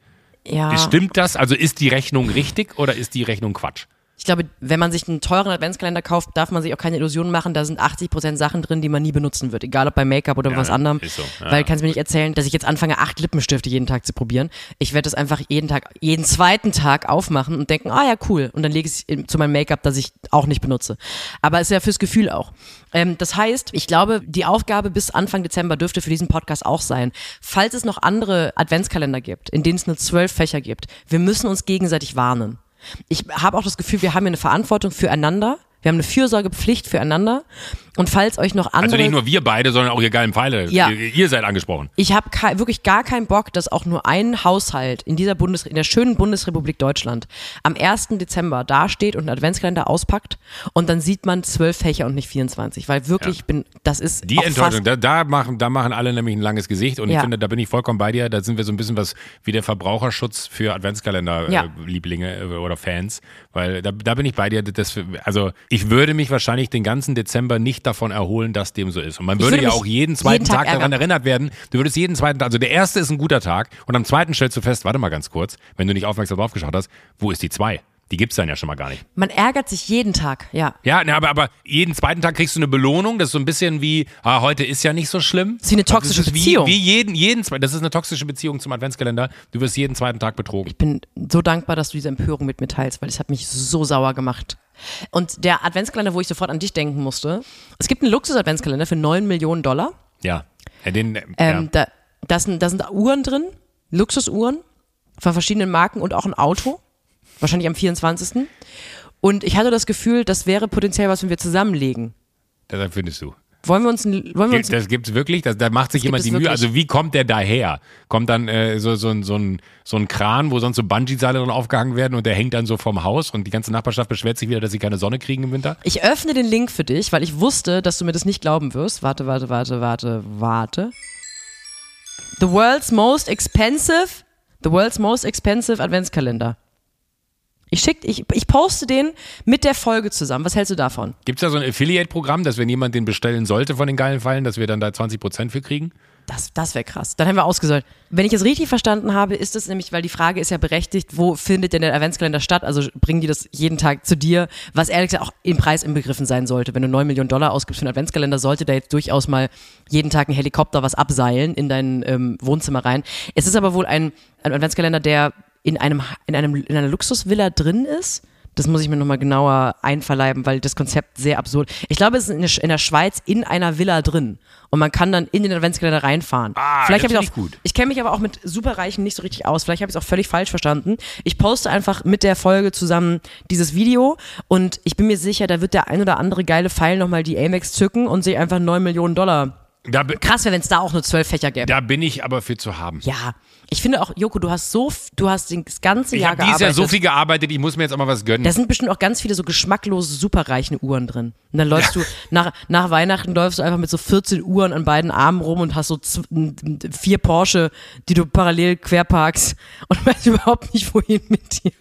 Ja. Stimmt das? Also ist die Rechnung richtig oder ist die Rechnung Quatsch? Ich glaube, wenn man sich einen teuren Adventskalender kauft, darf man sich auch keine Illusionen machen. Da sind 80% Sachen drin, die man nie benutzen wird. Egal ob bei Make-up oder Ja, was anderem. so, ja. Weil kannst mir nicht erzählen, dass ich jetzt anfange, acht Lippenstifte jeden Tag zu probieren. Ich werde das einfach jeden Tag, jeden zweiten Tag aufmachen und denken, ah ja, cool. Und dann lege ich es zu meinem Make-up, das ich auch nicht benutze. Aber ist ja fürs Gefühl auch. Ähm, das heißt, ich glaube, die Aufgabe bis Anfang Dezember dürfte für diesen Podcast auch sein. Falls es noch andere Adventskalender gibt, in denen es nur zwölf Fächer gibt, wir müssen uns gegenseitig warnen. Ich habe auch das Gefühl, wir haben hier eine Verantwortung füreinander. Wir haben eine Fürsorgepflicht füreinander. Und falls euch noch andere Also nicht nur wir beide, sondern auch ihr geilen Pfeile. Ja. Ihr, ihr seid angesprochen. ich habe wirklich gar keinen Bock, dass auch nur ein Haushalt in dieser Bundes in der schönen Bundesrepublik Deutschland am 1. Dezember dasteht und einen Adventskalender auspackt und dann sieht man zwölf Fächer und nicht 24, weil wirklich ich bin das ist Die Enttäuschung, da, da, machen, da machen alle nämlich ein langes Gesicht und ich Ja. finde, da bin ich vollkommen bei dir. Da sind wir so ein bisschen was wie der Verbraucherschutz für Ja. Adventskalender-Lieblinge äh, oder Fans, weil da, da bin ich bei dir. Das, also ich würde mich wahrscheinlich den ganzen Dezember nicht davon erholen, dass dem so ist. Und man würde würde ja auch jeden zweiten jeden Tag Tag, daran erinnert werden. Du würdest jeden zweiten Tag, also der erste ist ein guter Tag und am zweiten stellst du fest, warte mal ganz kurz, wenn du nicht aufmerksam drauf geschaut hast, wo ist die zwei? Die gibt's dann ja schon mal gar nicht. man ärgert sich jeden Tag, ja. Ja, ne, aber, aber jeden zweiten Tag kriegst du eine Belohnung. Das ist so ein bisschen wie, ah, heute ist ja nicht so schlimm. Das ist wie eine toxische Beziehung. Wie, wie jeden, jeden, das ist eine toxische Beziehung zum Adventskalender. Du wirst jeden zweiten Tag betrogen. Ich bin so dankbar, dass du diese Empörung mit mir teilst, weil es hat mich so sauer gemacht. Und der Adventskalender, wo ich sofort an dich denken musste, es gibt einen Luxus-Adventskalender für 9 Millionen Dollar. Ja. ja, den, äh, Ähm, ja. da, da, sind, da sind Uhren drin, Luxusuhren von verschiedenen Marken und auch ein Auto. Wahrscheinlich am 24. Und ich hatte das Gefühl, das wäre potenziell was, wenn wir zusammenlegen. Deshalb findest du. Wollen wir uns, wollen wir uns Gibt, das gibt's wirklich? Das, da macht sich jemand die Mühe. Also wie kommt der daher? Kommt dann äh, so, so, ein- so, ein, so ein Kran, wo sonst so Bungee-Seile drin aufgehangen werden und der hängt dann so vom Haus und die ganze Nachbarschaft beschwert sich wieder, dass sie keine Sonne kriegen im Winter? Ich öffne den Link für dich, weil ich wusste, dass du mir das nicht glauben wirst. Warte, warte, warte, warte, warte. The world's most expensive, the world's most expensive Adventskalender. Ich schick, ich, ich poste den mit der Folge zusammen. Was hältst du davon? Gibt's da so ein Affiliate-Programm, dass wenn jemand den bestellen sollte von den geilen Fallen, dass wir dann da 20% für kriegen? Das, das wäre krass. Dann haben wir ausgesollt. Wenn ich es richtig verstanden habe, ist es nämlich, weil die Frage ist ja berechtigt, wo findet denn der Adventskalender statt? Also bringen die das jeden Tag zu dir, was ehrlich gesagt auch im Preis inbegriffen sein sollte. Wenn du 9 Millionen Dollar ausgibst für einen Adventskalender, sollte da jetzt durchaus mal jeden Tag ein Helikopter was abseilen in dein ähm, Wohnzimmer rein. Es ist aber wohl ein, ein Adventskalender, der in einem, in einem, in einer Luxusvilla drin ist. Das muss ich mir nochmal genauer einverleiben, weil das Konzept sehr absurd. Ich glaube, es ist in der, Schweiz in einer Villa drin. Und man kann dann in den Adventskalender reinfahren. Ah, Vielleicht das habe ich auch, gut. ich kenne mich aber auch mit Superreichen nicht so richtig aus. Vielleicht habe ich es auch völlig falsch verstanden. Ich poste einfach mit der Folge zusammen dieses Video und ich bin mir sicher, da wird der ein oder andere geile Pfeil nochmal die Amex zücken und sich einfach 9 Millionen Dollar. Krass wäre, wenn es da auch nur 12 Fächer gäbe. da bin ich aber für zu haben. Ja. Ich finde auch, Joko, du hast so, du hast das ganze Ich Jahr habe dieses gearbeitet. Jahr so viel gearbeitet, ich muss mir jetzt auch mal was gönnen. Da sind bestimmt auch ganz viele so geschmacklose, superreichen Uhren drin. Und dann läufst du, nach, nach Weihnachten läufst du einfach mit so 14 Uhren an beiden Armen rum und hast so vier Porsche, die du parallel querparkst und weißt überhaupt nicht, wohin mit dir.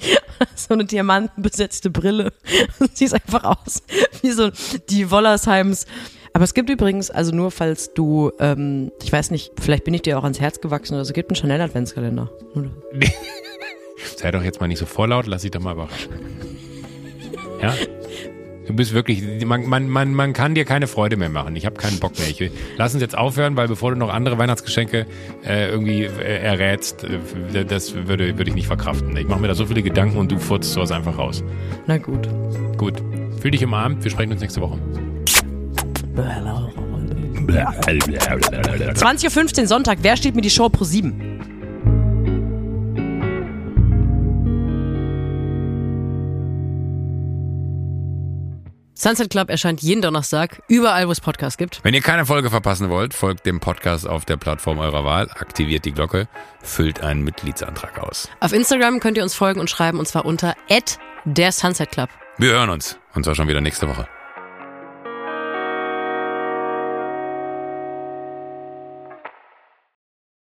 So eine diamantenbesetzte Brille. Und siehst einfach aus wie so die Wollersheims. Aber es gibt übrigens, also nur falls du, ähm, ich weiß nicht, vielleicht bin ich dir auch ans Herz gewachsen oder so, es gibt einen Chanel-Adventskalender. Nur- Sei doch jetzt mal nicht so vorlaut, lass dich doch mal überraschen. Ja? Du bist wirklich, man, man, man, man kann dir keine Freude mehr machen. Ich habe keinen Bock mehr. Ich lass uns jetzt aufhören, weil bevor du noch andere Weihnachtsgeschenke äh, irgendwie äh, errätst, äh, das würde, würde ich nicht verkraften. Ich mache mir da so viele Gedanken und du furzt sowas einfach raus. Na gut. Gut. Fühl dich umarmt. Wir sprechen uns nächste Woche. 20.15 Uhr Sonntag, wer steht mir die Show pro 7? Sunset Club erscheint jeden Donnerstag, überall, wo es Podcasts gibt. Wenn ihr keine Folge verpassen wollt, folgt dem Podcast auf der Plattform eurer Wahl, aktiviert die Glocke, füllt einen Mitgliedsantrag aus. Auf Instagram könnt ihr uns folgen und schreiben, und zwar unter der Sunset Club. Wir hören uns. Und zwar schon wieder nächste Woche.